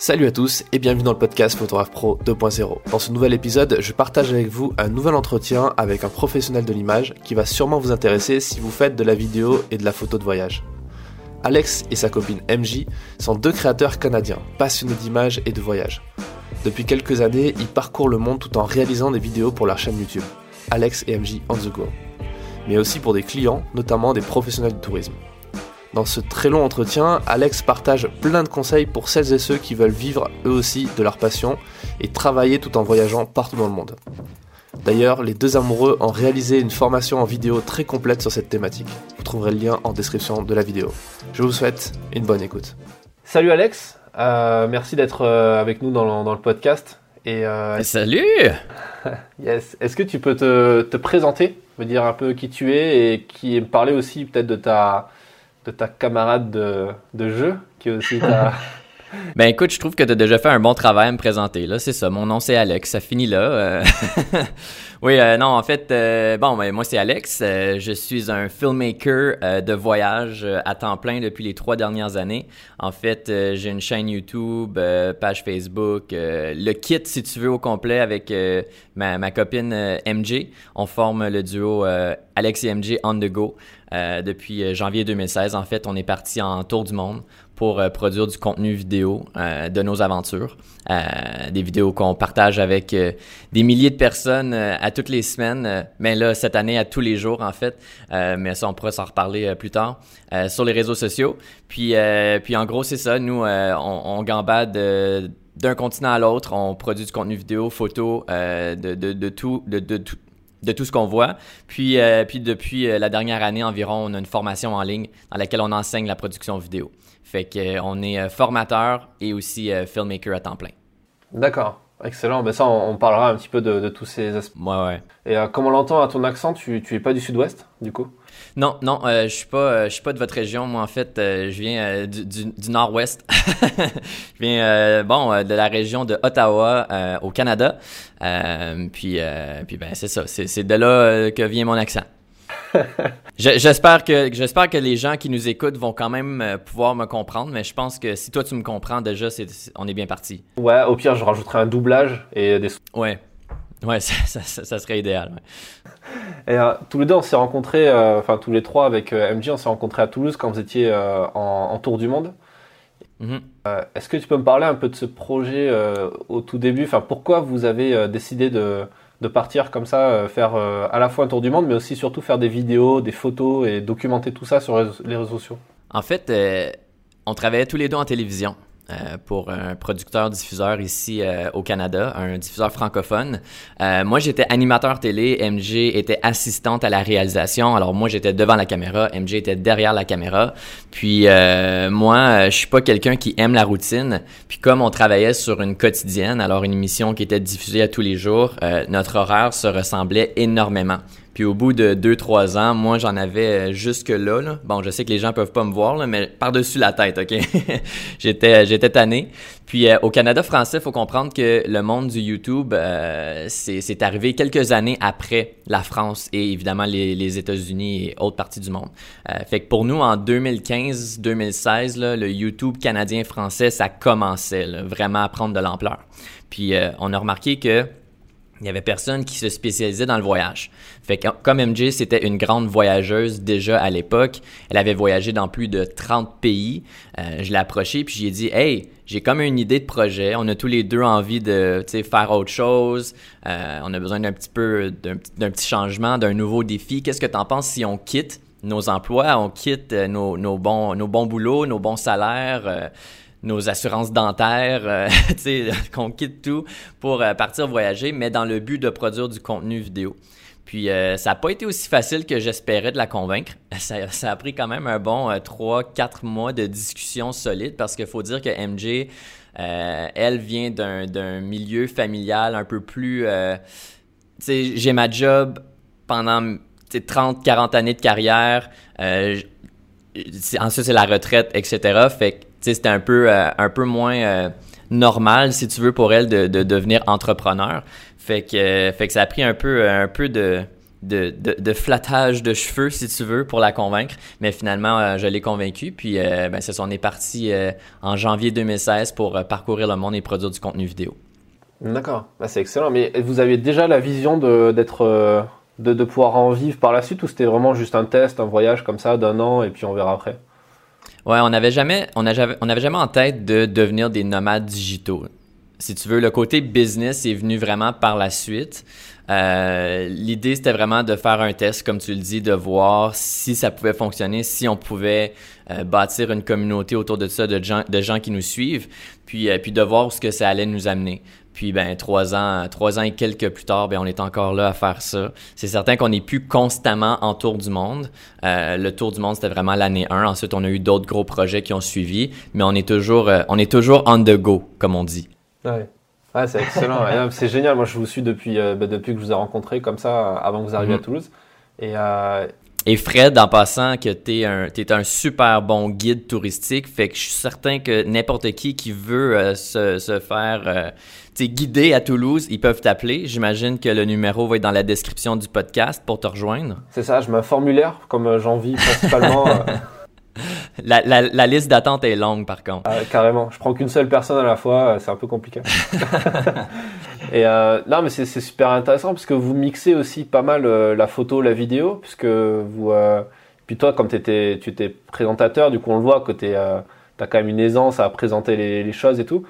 Salut à tous et bienvenue dans le podcast Photographe Pro 2.0. Dans ce nouvel épisode, je partage avec vous un nouvel entretien avec un professionnel de l'image qui va sûrement vous intéresser si vous faites de la vidéo et de la photo de voyage. Alex et sa copine MJ sont deux créateurs canadiens, passionnés d'image et de voyage. Depuis quelques années, ils parcourent le monde tout en réalisant des vidéos pour leur chaîne YouTube, Alex et MJ on the go, mais aussi pour des clients, notamment des professionnels du tourisme. Dans ce très long entretien, Alex partage plein de conseils pour celles et ceux qui veulent vivre eux aussi de leur passion et travailler tout en voyageant partout dans le monde. D'ailleurs, les deux amoureux ont réalisé une formation en vidéo très complète sur cette thématique. Vous trouverez le lien en description de la vidéo. Je vous souhaite une bonne écoute. Salut Alex, euh, merci d'être euh, avec nous dans le, podcast. Et, euh, Salut Yes. Est-ce que tu peux te, te, présenter, me dire un peu qui tu es et qui me parler aussi peut-être de ta, de ta camarade de, de jeu, qui est aussi ta... Ben écoute, je trouve que tu as déjà fait un bon travail à me présenter. Là, c'est ça. Mon nom c'est Alex. Ça finit là. Euh. oui, euh, non, en fait, euh, bon, ben, moi c'est Alex. je suis un filmmaker de voyage à temps plein depuis les trois dernières années. En fait, j'ai une chaîne YouTube, page Facebook, le kit si tu veux au complet avec ma, ma, copine MJ. On forme le duo Alex et MJ on the go. Euh, depuis euh, janvier 2016, en fait, on est parti en tour du monde pour euh, produire du contenu vidéo de nos aventures. des vidéos qu'on partage avec des milliers de personnes à toutes les semaines, mais là, cette année, à tous les jours, en fait. mais ça, on pourra s'en reparler plus tard sur les réseaux sociaux. Puis, puis en gros, c'est ça. Nous, on, on gambade d'un continent à l'autre. On produit du contenu vidéo, photo, de, de, de, tout, de, de tout de tout ce qu'on voit. Puis, euh, puis depuis euh, la dernière année environ, on a une formation en ligne dans laquelle on enseigne la production vidéo. Fait qu'on euh, est formateur et aussi filmmaker à temps plein. D'accord. Excellent, ben ça on, parlera un petit peu de, tous ces aspects. Ouais, ouais. Et comme on l'entend à ton accent, tu, tu es pas du sud-ouest, du coup? Non, non, euh, je suis pas, euh, je suis pas de votre région. Moi, en fait, euh, je viens du, du, nord-ouest. je viens, bon, de la région de Ottawa, au Canada. puis, puis ben, c'est ça. C'est de là que vient mon accent. j'espère que j'espère que les gens qui nous écoutent vont quand même pouvoir me comprendre, mais je pense que si toi tu me comprends déjà, c'est on est bien parti. Ouais, au pire je rajouterai un doublage et des. Ouais, ouais, ça, ça, serait idéal. Et euh, tous les deux, on s'est rencontrés, euh, enfin tous les trois avec euh, MJ, on s'est rencontrés à Toulouse quand vous étiez en, tour du monde. Mm-hmm. Est-ce que tu peux me parler un peu de ce projet au tout début? Enfin, pourquoi vous avez décidé de, de, partir comme ça, faire à la fois un tour du monde, mais aussi surtout faire des vidéos, des photos et documenter tout ça sur les réseaux sociaux? En fait, on travaillait tous les deux en télévision. Euh, pour un producteur-diffuseur ici euh, au Canada, un diffuseur francophone. Euh, moi, j'étais animateur télé, MJ était assistante à la réalisation. Alors moi, j'étais devant la caméra, MJ était derrière la caméra. Puis moi, je suis pas quelqu'un qui aime la routine. Puis comme on travaillait sur une quotidienne, alors une émission qui était diffusée à tous les jours, notre horaire se ressemblait énormément. Puis au bout de 2-3 ans, moi, j'en avais euh, jusque là, là, Bon, je sais que les gens peuvent pas me voir, là, mais par-dessus la tête, OK? j'étais, j'étais tanné. Puis euh, au Canada français, il faut comprendre que le monde du YouTube, euh, c'est, arrivé quelques années après la France et évidemment les, les États-Unis et autres parties du monde. fait que pour nous, en 2015-2016, le YouTube canadien-français, ça commençait vraiment à prendre de l'ampleur. Puis on a remarqué que il y avait personne qui se spécialisait dans le voyage. Fait que comme MJ, c'était une grande voyageuse déjà à l'époque. Elle avait voyagé dans plus de 30 pays. Euh, je l'ai approchée puis j'ai dit "Hey, j'ai comme une idée de projet. On a tous les deux envie de faire autre chose. Euh, on a besoin d'un petit peu d'un petit changement, d'un nouveau défi. Qu'est-ce que tu en penses si on quitte nos emplois, on quitte euh, nos, nos bons nos bons boulots, nos bons salaires? Nos assurances dentaires, euh, qu'on quitte tout pour euh, partir voyager, mais dans le but de produire du contenu vidéo. Puis euh, ça n'a pas été aussi facile que j'espérais de la convaincre. Ça, a pris quand même un bon 3-4 mois de discussion solide parce qu'il faut dire que MJ, elle vient d'un milieu familial un peu plus... j'ai ma job pendant 30-40 années de carrière. ensuite, c'est la retraite, etc. Fait que c'était un peu, euh, un peu moins euh, normal, si tu veux, pour elle de, de devenir entrepreneur. Fait que, fait que ça a pris un peu, un peu de, de, de, flattage de cheveux, si tu veux, pour la convaincre. Mais finalement, euh, je l'ai convaincu. Puis, euh, ben, c'est ça, on est parti euh, en janvier 2016 pour parcourir le monde et produire du contenu vidéo. D'accord, bah, c'est excellent. Mais vous avez déjà la vision d'être, de, de, pouvoir en vivre par la suite ou c'était vraiment juste un test, un voyage comme ça d'un an et puis on verra après? Ouais, on n'avait jamais, on on jamais en tête de devenir des nomades digitaux. Si tu veux, le côté business est venu vraiment par la suite. Euh, l'idée, c'était vraiment de faire un test, comme tu le dis, de voir si ça pouvait fonctionner, si on pouvait euh, bâtir une communauté autour de ça, de gens, de gens qui nous suivent, puis, euh, puis de voir ce que ça allait nous amener. Puis ben trois ans, trois ans et quelques plus tard, ben on est encore là à faire ça. C'est certain qu'on n'est plus constamment en tour du monde. le tour du monde c'était vraiment l'année 1. Ensuite on a eu d'autres gros projets qui ont suivi, mais on est toujours, on est toujours on the go comme on dit. Ouais c'est excellent. c'est génial. Moi, je vous suis depuis, euh, bah, depuis que je vous ai rencontré comme ça, avant que vous arriviez à mhm. Toulouse. Et, euh, et Fred, en passant, que tu es, es, un super bon guide touristique. Fait que je suis certain que n'importe qui qui veut euh, se, se, faire guider à Toulouse, ils peuvent t'appeler. J'imagine que le numéro va être dans la description du podcast pour te rejoindre. C'est ça, je un formulaire, comme j'en vis principalement. La, la, la liste d'attente est longue, par contre. Ah, carrément. Je prends qu'une seule personne à la fois, euh, c'est un peu compliqué. et euh, non, mais c'est super intéressant parce que vous mixez aussi pas mal euh, la photo, la vidéo, puisque vous. Euh, puis toi, comme étais, tu étais présentateur, du coup, on le voit que tu as quand même une aisance à présenter les, les choses et tout.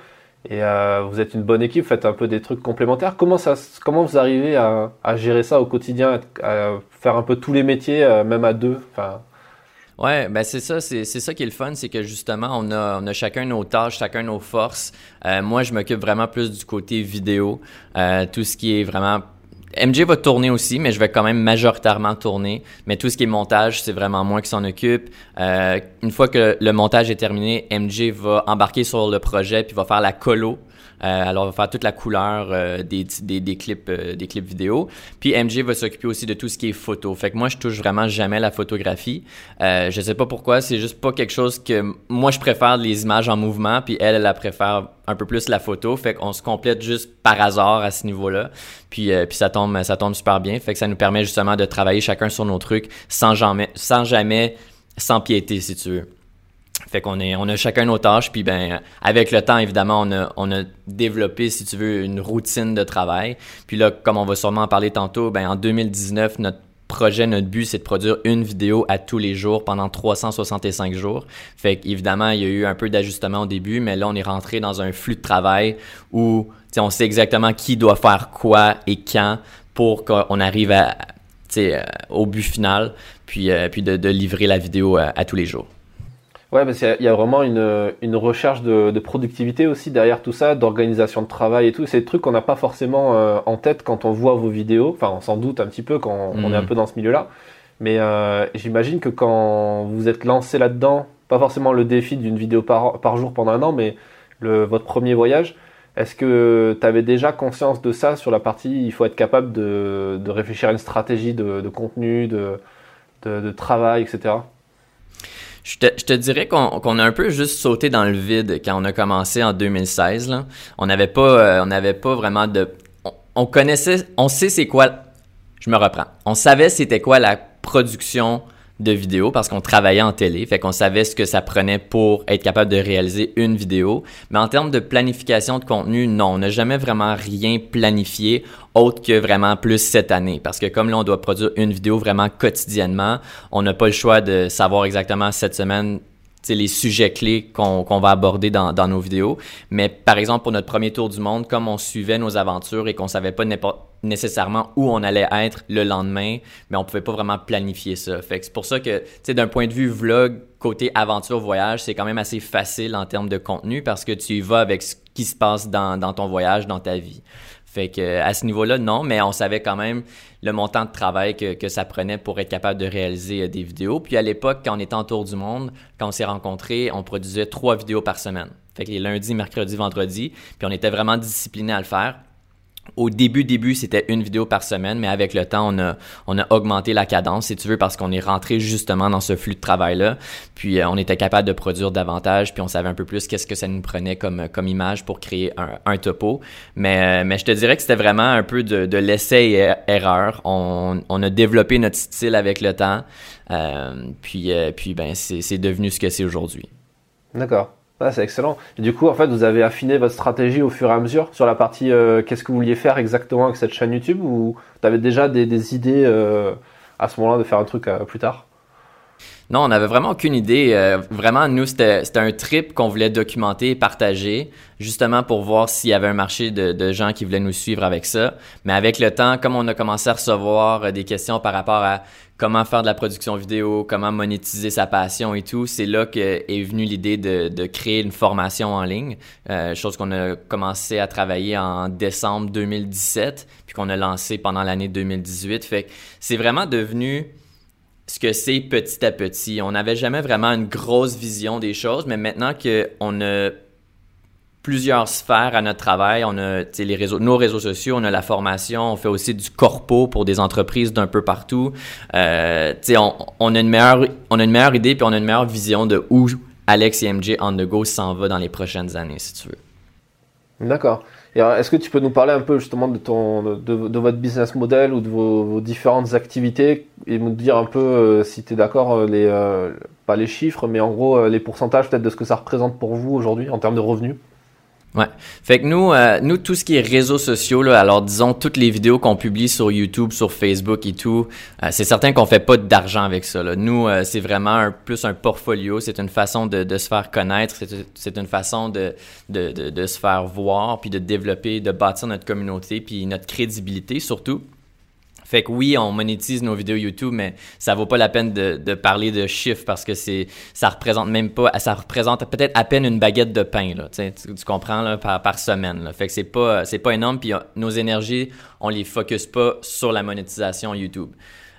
Et vous êtes une bonne équipe, faites un peu des trucs complémentaires. Comment, ça, comment vous arrivez à, à gérer ça au quotidien, à faire un peu tous les métiers, même à deux enfin, Ouais, ben c'est ça, c'est, ça qui est le fun, c'est que justement, on a, on a chacun nos tâches, chacun nos forces. Euh, moi, je m'occupe vraiment plus du côté vidéo, euh, tout ce qui est vraiment MJ va tourner aussi, mais je vais quand même majoritairement tourner. Mais tout ce qui est montage, c'est vraiment moi qui s'en occupe. Euh, une fois que le montage est terminé, MJ va embarquer sur le projet puis va faire la colo alors, on va faire toute la couleur euh, des, clips, euh, des clips vidéo. Puis MJ va s'occuper aussi de tout ce qui est photo. Fait que moi, je touche vraiment jamais la photographie. Euh, je sais pas pourquoi, c'est juste pas quelque chose que moi je préfère les images en mouvement, puis elle, elle, préfère un peu plus la photo. Fait qu'on se complète juste par hasard à ce niveau-là. Puis, puis ça tombe, ça tombe super bien. Fait que ça nous permet justement de travailler chacun sur nos trucs sans jamais, sans jamais s'empiéter, si tu veux. Fait qu'on est, on a chacun nos tâches, puis ben, avec le temps, évidemment, on a, on a développé, si tu veux, une routine de travail. Puis là, comme on va sûrement en parler tantôt, ben, en 2019, notre projet, notre but, c'est de produire une vidéo à tous les jours pendant 365 jours. Fait qu'évidemment, il y a eu un peu d'ajustement au début, mais là, on est rentré dans un flux de travail où, on sait exactement qui doit faire quoi et quand pour qu'on arrive à, euh, au but final, puis, euh, puis de, livrer la vidéo à tous les jours. Ouais, parce qu'il y, a vraiment une, une recherche de, de, productivité aussi derrière tout ça, d'organisation de travail et tout. C'est des trucs qu'on n'a pas forcément euh, en tête quand on voit vos vidéos. Enfin, on s'en doute un petit peu quand on est un mhm. peu dans ce milieu-là. Mais euh, j'imagine que quand vous êtes lancé là-dedans, pas forcément le défi d'une vidéo par, par jour pendant un an, mais le, votre premier voyage, est-ce que tu avais déjà conscience de ça sur la partie il faut être capable de, de réfléchir à une stratégie de, de contenu, de, de, travail, etc. Je te, dirais qu'on a un peu juste sauté dans le vide quand on a commencé en 2016. Là. On n'avait pas, euh, on n'avait pas vraiment de. On, connaissait, on sait c'est quoi. Je me reprends. On savait c'était quoi la production de vidéos parce qu'on travaillait en télé, fait qu'on savait ce que ça prenait pour être capable de réaliser une vidéo. Mais en termes de planification de contenu, non, on n'a jamais vraiment rien planifié autre que vraiment plus cette année. Parce que comme là, on doit produire une vidéo vraiment quotidiennement, on n'a pas le choix de savoir exactement cette semaine les sujets clés qu'on va aborder dans, dans, nos vidéos. Mais par exemple, pour notre premier tour du monde, comme on suivait nos aventures et qu'on savait pas nécessairement où on allait être le lendemain, mais on pouvait pas vraiment planifier ça. Fait que c'est pour ça que, tu sais, d'un point de vue vlog, côté aventure, voyage, c'est quand même assez facile en termes de contenu parce que tu y vas avec ce qui se passe dans, dans ton voyage, dans ta vie. Fait que à ce niveau-là, non, mais on savait quand même le montant de travail que, que, ça prenait pour être capable de réaliser euh, des vidéos. Puis à l'époque, quand on était en tour du monde, quand on s'est rencontrés, on produisait trois vidéos par semaine. Fait que les lundis, mercredis, vendredis, puis on était vraiment discipliné à le faire. Au début, début, c'était une vidéo par semaine, mais avec le temps, on a, on a augmenté la cadence, si tu veux, parce qu'on est rentré justement dans ce flux de travail-là. Puis euh, on était capable de produire davantage, puis on savait un peu plus qu'est-ce que ça nous prenait comme, comme image pour créer un, un topo. Mais, euh, mais je te dirais que c'était vraiment un peu de, de l'essai et erreur. On, on a développé notre style avec le temps, euh, puis, euh, puis ben, c'est devenu ce que c'est aujourd'hui. D'accord. Ah, c'est excellent. Du coup, en fait, vous avez affiné votre stratégie au fur et à mesure sur la partie euh, qu'est-ce que vous vouliez faire exactement avec cette chaîne YouTube ou tu avais déjà des, des idées euh, à ce moment-là de faire un truc euh, plus tard? Non, on n'avait vraiment aucune idée. Euh, vraiment, nous, c'était un trip qu'on voulait documenter et partager, justement pour voir s'il y avait un marché de, de, gens qui voulaient nous suivre avec ça. Mais avec le temps, comme on a commencé à recevoir euh, des questions par rapport à comment faire de la production vidéo, comment monétiser sa passion et tout, c'est là que est venue l'idée de, créer une formation en ligne, euh, chose qu'on a commencé à travailler en décembre 2017, puis qu'on a lancé pendant l'année 2018. Fait que c'est vraiment devenu ce que c'est petit à petit. On n'avait jamais vraiment une grosse vision des choses, mais maintenant qu'on a plusieurs sphères à notre travail, on a nos réseaux sociaux, on a la formation, on fait aussi du corpo pour des entreprises d'un peu partout. Euh, on, a une meilleure, idée puis on a une meilleure vision de où Alex et MJ on the go s'en va dans les prochaines années, si tu veux. D'accord. Est-ce que tu peux nous parler un peu justement de, ton, de, votre business model ou de vos, différentes activités et nous dire un peu euh, si tu es d'accord, euh, pas les chiffres, mais en gros les pourcentages peut-être de ce que ça représente pour vous aujourd'hui en termes de revenus? Ouais. Fait que nous, euh, nous, tout ce qui est réseaux sociaux, là, alors disons toutes les vidéos qu'on publie sur YouTube, sur Facebook et tout, euh, c'est certain qu'on fait pas d'argent avec ça. Là. Nous, euh, c'est vraiment un, plus un portfolio, c'est une façon de, de, se faire connaître, c'est une façon de, de, de, se faire voir, puis de développer, de bâtir notre communauté, puis notre crédibilité surtout. Fait que oui, on monétise nos vidéos YouTube, mais ça vaut pas la peine de, parler de chiffres parce que c'est ça représente même pas, ça représente peut-être à peine une baguette de pain là, tu, tu comprends là, par, semaine. Là. Fait que c'est pas c'est pas énorme puis nos énergies, on les focus pas sur la monétisation YouTube.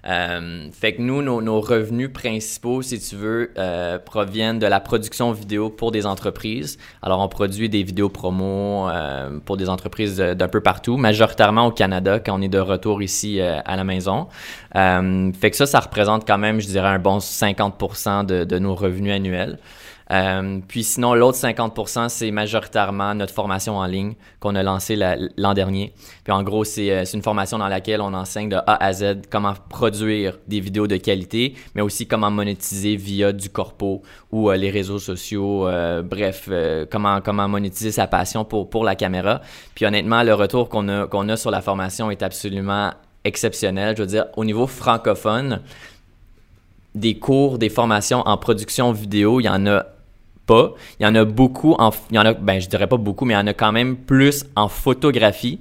Euh, fait que nous, nos, nos, revenus principaux, si tu veux, euh, proviennent de la production vidéo pour des entreprises. Alors, on produit des vidéos promo euh, pour des entreprises d'un peu partout, majoritairement au Canada quand on est de retour ici euh, à la maison. Euh, fait que ça, ça représente quand même, je dirais, un bon 50% de, de nos revenus annuels. Euh, puis sinon, l'autre 50%, c'est majoritairement notre formation en ligne qu'on a lancée l'an dernier. Puis en gros, euh, c'est une formation dans laquelle on enseigne de A à Z comment produire des vidéos de qualité, mais aussi comment monétiser via du corpo ou euh, les réseaux sociaux. Bref, comment comment monétiser sa passion pour pour la caméra. Puis honnêtement, le retour qu'on a qu'on a sur la formation est absolument exceptionnel. Je veux dire, au niveau francophone, des cours, des formations en production vidéo, il y en a Il y en a beaucoup en, il y en a, ben, je dirais pas beaucoup, mais il y en a quand même plus en photographie.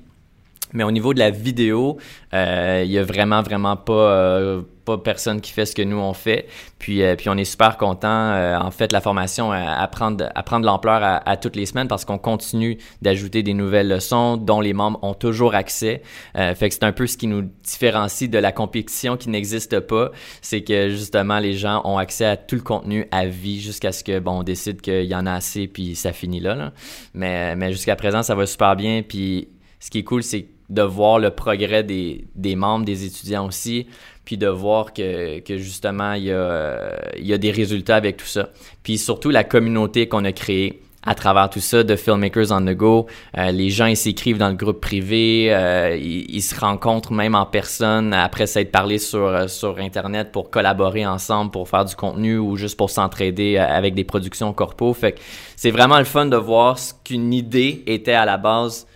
Mais au niveau de la vidéo, euh, il y a vraiment, vraiment pas, euh, pas personne qui fait ce que nous on fait. Puis, euh, puis on est super content. Euh, en fait, la formation à prendre, à l'ampleur à, à, toutes les semaines parce qu'on continue d'ajouter des nouvelles leçons dont les membres ont toujours accès. Euh, fait que c'est un peu ce qui nous différencie de la compétition qui n'existe pas. C'est que justement les gens ont accès à tout le contenu à vie jusqu'à ce que bon on décide qu'il y en a assez puis ça finit là. là. Mais, mais jusqu'à présent ça va super bien. Puis ce qui est cool c'est de voir le progrès des, des membres, des étudiants aussi, puis de voir que, que justement, il y, a, il y a des résultats avec tout ça. Puis surtout, la communauté qu'on a créée à travers tout ça de Filmmakers on the Go. Euh, les gens, ils s'écrivent dans le groupe privé, euh, ils, ils, se rencontrent même en personne après s'être parlé sur, sur Internet pour collaborer ensemble, pour faire du contenu ou juste pour s'entraider avec des productions corpo. Fait que c'est vraiment le fun de voir ce qu'une idée était à la base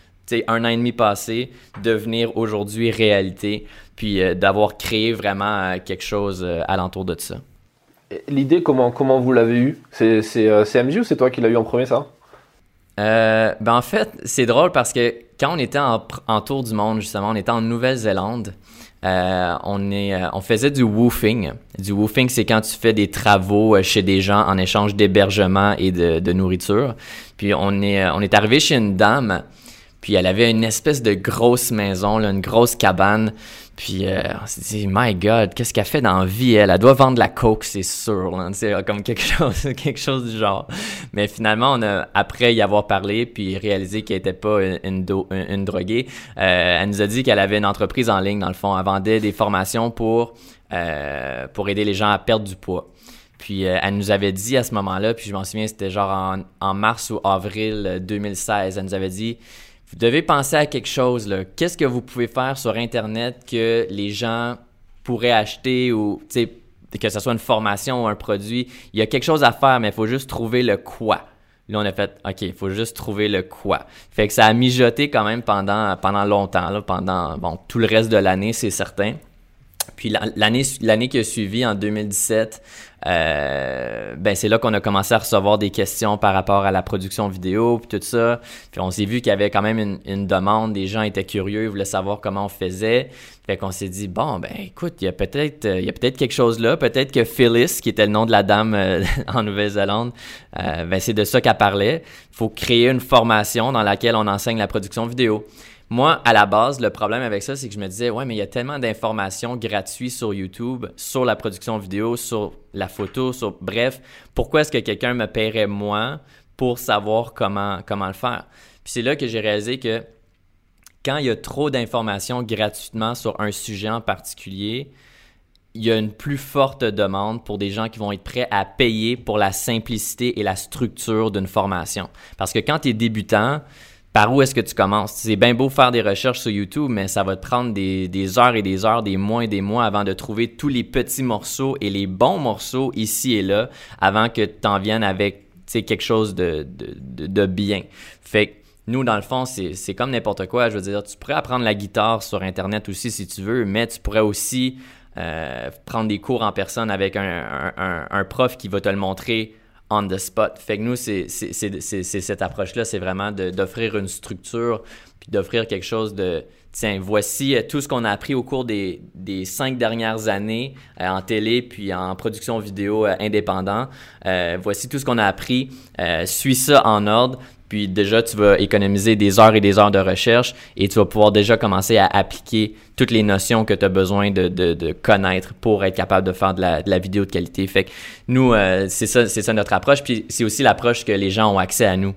un an et demi passé, devenir aujourd'hui réalité, puis euh, d'avoir créé vraiment euh, quelque chose euh, alentour de ça. L'idée, comment, comment vous l'avez eue? C'est MJ ou c'est toi qui l'as eu en premier, ça? Ben en fait, c'est drôle parce que quand on était en, en, tour du monde, justement, on était en Nouvelle-Zélande, euh, on, est, on faisait du woofing. Du woofing, c'est quand tu fais des travaux chez des gens en échange d'hébergement et de, de, nourriture. Puis on est, on est arrivé chez une dame Puis elle avait une espèce de grosse maison, là, une grosse cabane. Puis euh, on s'est dit, my God, qu'est-ce qu'elle fait dans la vie, elle? Elle doit vendre de la coke, c'est sûr. C'est comme quelque chose, quelque chose du genre. Mais finalement, on a, après y avoir parlé, puis réalisé qu'elle était pas une, droguée, euh, elle nous a dit qu'elle avait une entreprise en ligne, dans le fond. Elle vendait des formations pour, euh, pour aider les gens à perdre du poids. Puis euh, elle nous avait dit à ce moment-là, puis je m'en souviens, c'était genre en, en, mars ou avril 2016, elle nous avait dit vous devez penser à quelque chose. Qu'est-ce que vous pouvez faire sur Internet que les gens pourraient acheter ou que ce soit une formation ou un produit? Il y a quelque chose à faire, mais il faut juste trouver le quoi. Là, on a fait, OK, il faut juste trouver le quoi. Fait que ça a mijoté quand même pendant, pendant longtemps, là, pendant bon, tout le reste de l'année, c'est certain. Puis l'année l'année qui a suivi en 2017, euh, ben c'est là qu'on a commencé à recevoir des questions par rapport à la production vidéo puis tout ça. Puis on s'est vu qu'il y avait quand même une, une, demande, des gens étaient curieux, ils voulaient savoir comment on faisait. Fait qu'on s'est dit bon ben écoute, il y a peut-être il y a peut-être quelque chose là, peut-être que Phyllis qui était le nom de la dame euh, en Nouvelle-Zélande, euh, ben c'est de ça qu'elle parlait. Faut créer une formation dans laquelle on enseigne la production vidéo. Moi, à la base, le problème avec ça, c'est que je me disais, ouais, mais il y a tellement d'informations gratuites sur YouTube, sur la production vidéo, sur la photo, sur bref, pourquoi est-ce que quelqu'un me paierait moi pour savoir comment, comment le faire? Puis c'est là que j'ai réalisé que quand il y a trop d'informations gratuitement sur un sujet en particulier, il y a une plus forte demande pour des gens qui vont être prêts à payer pour la simplicité et la structure d'une formation. Parce que quand tu es débutant, par où est-ce que tu commences? C'est bien beau faire des recherches sur YouTube, mais ça va te prendre des, heures et des heures, des mois et des mois avant de trouver tous les petits morceaux et les bons morceaux ici et là, avant que tu en viennes avec quelque chose de, bien. Fait que nous, dans le fond, c'est comme n'importe quoi. Je veux dire, tu pourrais apprendre la guitare sur Internet aussi si tu veux, mais tu pourrais aussi euh, prendre des cours en personne avec un prof qui va te le montrer on the spot. Fait que nous, c'est cette approche-là, c'est vraiment d'offrir une structure, puis d'offrir quelque chose de, tiens, voici euh, tout ce qu'on a appris au cours des, des cinq dernières années euh, en télé, puis en production vidéo euh, indépendant. voici tout ce qu'on a appris. suis ça en ordre, puis déjà, tu vas économiser des heures et des heures de recherche et tu vas pouvoir déjà commencer à appliquer toutes les notions que tu as besoin de, de, connaître pour être capable de faire de la, de la vidéo de qualité. Fait que nous, euh, c'est ça, ça notre approche. Puis c'est aussi l'approche que les gens ont accès à nous.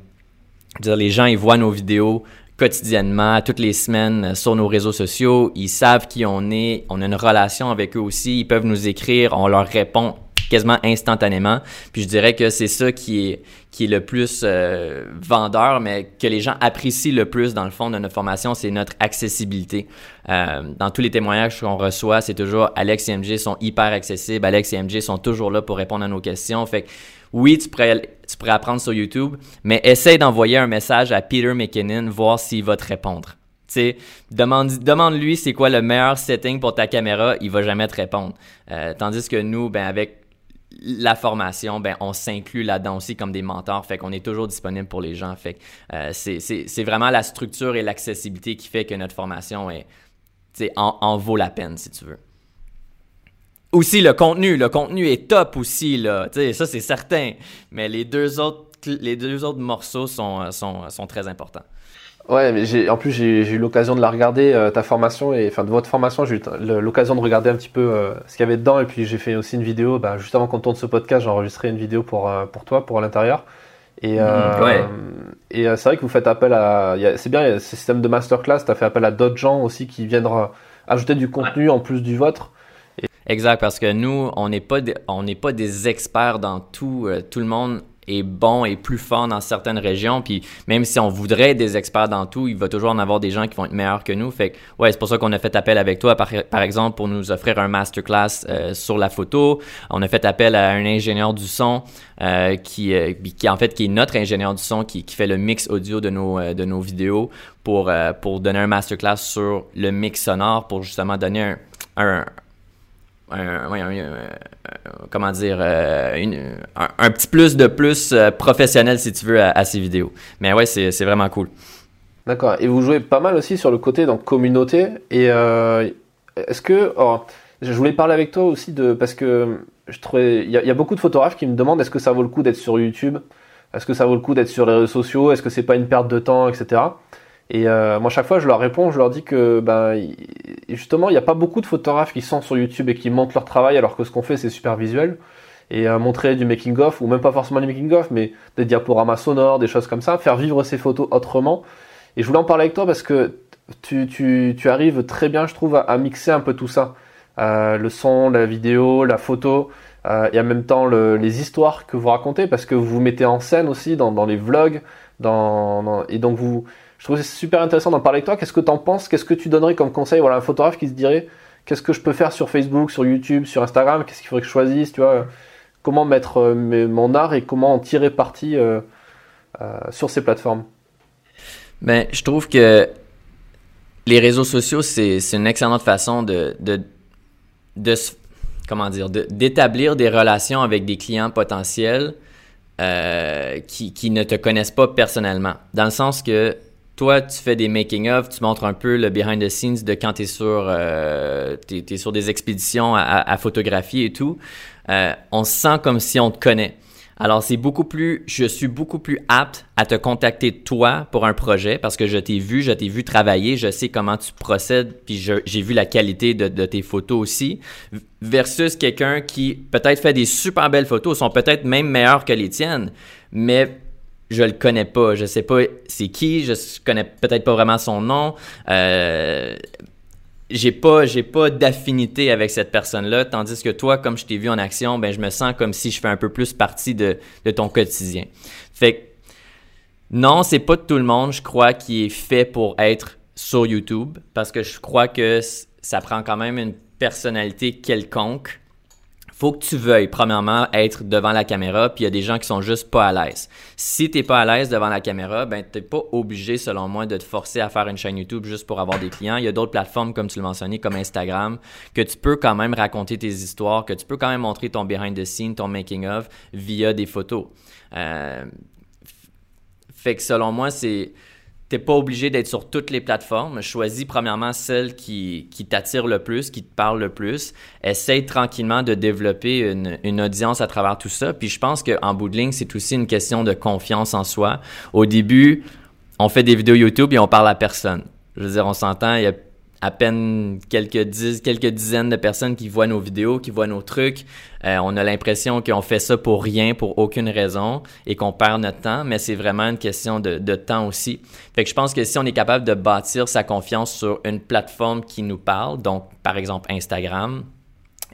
dire, les gens, ils voient nos vidéos quotidiennement, toutes les semaines euh, sur nos réseaux sociaux. Ils savent qui on est. On a une relation avec eux aussi. Ils peuvent nous écrire. On leur répond quasiment instantanément. Puis je dirais que c'est ça qui est, qui est le plus euh, vendeur, mais que les gens apprécient le plus dans le fond de notre formation, c'est notre accessibilité. Euh, dans tous les témoignages qu'on reçoit, c'est toujours Alex et MJ sont hyper accessibles, Alex et MJ sont toujours là pour répondre à nos questions. Fait que oui, tu pourrais, tu pourrais apprendre sur YouTube, mais essaye d'envoyer un message à Peter McKinnon, voir s'il va te répondre. sais, demande, demande-lui c'est quoi le meilleur setting pour ta caméra, il va jamais te répondre. Euh, tandis que nous, ben avec la formation, ben, on s'inclut là-dedans aussi comme des mentors, fait qu'on est toujours disponible pour les gens. Fait euh, c'est vraiment la structure et l'accessibilité qui fait que notre formation est, en, en, vaut la peine, si tu veux. Aussi, le contenu. Le contenu est top aussi, là. ça, c'est certain. Mais les deux autres, morceaux sont très importants. Ouais, mais j'ai, en plus j'ai, eu l'occasion de la regarder euh, ta formation et enfin de votre formation, j'ai eu l'occasion de regarder un petit peu euh, ce qu'il y avait dedans et puis j'ai fait aussi une vidéo. Bah, juste avant qu'on tourne ce podcast, j'ai enregistré une vidéo pour euh, pour toi, pour l'intérieur. Et, mmh, ouais. et c'est vrai que vous faites appel à, c'est bien, il y a ce système de masterclass. T'as fait appel à d'autres gens aussi qui viennent ajouter du contenu en plus du vôtre. Exact, parce que nous, on n'est pas, on n'est pas des experts dans tout. tout le monde est bon et plus fort dans certaines régions. Puis même si on voudrait des experts dans tout, il va toujours en avoir des gens qui vont être meilleurs que nous. Fait que, ouais, c'est pour ça qu'on a fait appel avec toi, par, exemple, pour nous offrir un masterclass euh, sur la photo. On a fait appel à un ingénieur du son euh, qui, euh, qui, en fait, qui est notre ingénieur du son, qui, qui fait le mix audio de nos, euh, de nos vidéos pour, pour donner un masterclass sur le mix sonore, pour justement donner un, un un, comment dire, euh, un, petit plus de plus euh, professionnel, si tu veux, à, ces vidéos. Mais ouais, c'est vraiment cool. D'accord. Et vous jouez pas mal aussi sur le côté donc communauté. Et euh, est-ce que, oh, je voulais parler avec toi aussi de parce que je trouvais, il y, y, a beaucoup de photographes qui me demandent est-ce que ça vaut le coup d'être sur YouTube, est-ce que ça vaut le coup d'être sur les réseaux sociaux, est-ce que c'est pas une perte de temps, etc. Et euh, moi, chaque fois, je leur réponds, je leur dis que ben, justement, il n'y a pas beaucoup de photographes qui sont sur YouTube et qui montrent leur travail, alors que ce qu'on fait, c'est super visuel. Et euh, montrer du making-of, ou même pas forcément du making-of, mais des diaporamas sonores, des choses comme ça, faire vivre ces photos autrement. Et je voulais en parler avec toi parce que tu, tu, tu arrives très bien, je trouve, à, mixer un peu tout ça. Euh, le son, la vidéo, la photo, euh, et en même temps le, les histoires que vous racontez, parce que vous vous mettez en scène aussi dans, dans les vlogs, dans, dans, et donc vous, je trouve c'est super intéressant d'en parler avec toi. Qu'est-ce que tu en penses? Qu'est-ce que tu donnerais comme conseil? Voilà, un photographe qui se dirait qu'est-ce que je peux faire sur Facebook, sur YouTube, sur Instagram? Qu'est-ce qu'il faudrait que je choisisse? Tu vois Comment mettre euh, mon art et comment en tirer parti euh, euh, sur ces plateformes? Ben, je trouve que les réseaux sociaux, c'est une excellente façon de, de, de comment dire, d'établir des relations avec des clients potentiels qui, qui ne te connaissent pas personnellement. Dans le sens que toi, tu fais des making-of, tu montres un peu le behind the scenes de quand tu es sur, euh, sur des expéditions à, photographier et tout. Euh, on se sent comme si on te connaît. Alors, c'est beaucoup plus, je suis beaucoup plus apte à te contacter toi pour un projet parce que je t'ai vu, je t'ai vu travailler, je sais comment tu procèdes, puis j'ai vu la qualité de, de, tes photos aussi, versus quelqu'un qui peut-être fait des super belles photos, sont peut-être même meilleures que les tiennes, mais je le connais pas, je sais pas c'est qui, je connais peut-être pas vraiment son nom. Euh, j'ai pas j'ai pas d'affinité avec cette personne-là, tandis que toi, comme je t'ai vu en action, ben je me sens comme si je fais un peu plus partie de, ton quotidien. Fait que non, c'est pas tout le monde, je crois, qui est fait pour être sur YouTube, parce que je crois que ça prend quand même une personnalité quelconque faut que tu veuilles, premièrement, être devant la caméra, puis il y a des gens qui sont juste pas à l'aise. Si t'es pas à l'aise devant la caméra, ben t'es pas obligé, selon moi, de te forcer à faire une chaîne YouTube juste pour avoir des clients. Il y a d'autres plateformes, comme tu le mentionnais, comme Instagram, que tu peux quand même raconter tes histoires, que tu peux quand même montrer ton behind the scene, ton making of via des photos. Euh, fait que selon moi, c'est T'es pas obligé d'être sur toutes les plateformes. Choisis premièrement celle qui, qui t'attire le plus, qui te parle le plus. Essaye tranquillement de développer une, une audience à travers tout ça. Puis je pense qu'en bout de c'est aussi une question de confiance en soi. Au début, on fait des vidéos YouTube et on parle à personne. Je veux dire, on s'entend, à peine quelques, dizaines de personnes qui voient nos vidéos, qui voient nos trucs. Euh, on a l'impression qu'on fait ça pour rien, pour aucune raison et qu'on perd notre temps, mais c'est vraiment une question de, de, temps aussi. Fait que je pense que si on est capable de bâtir sa confiance sur une plateforme qui nous parle, donc par exemple Instagram,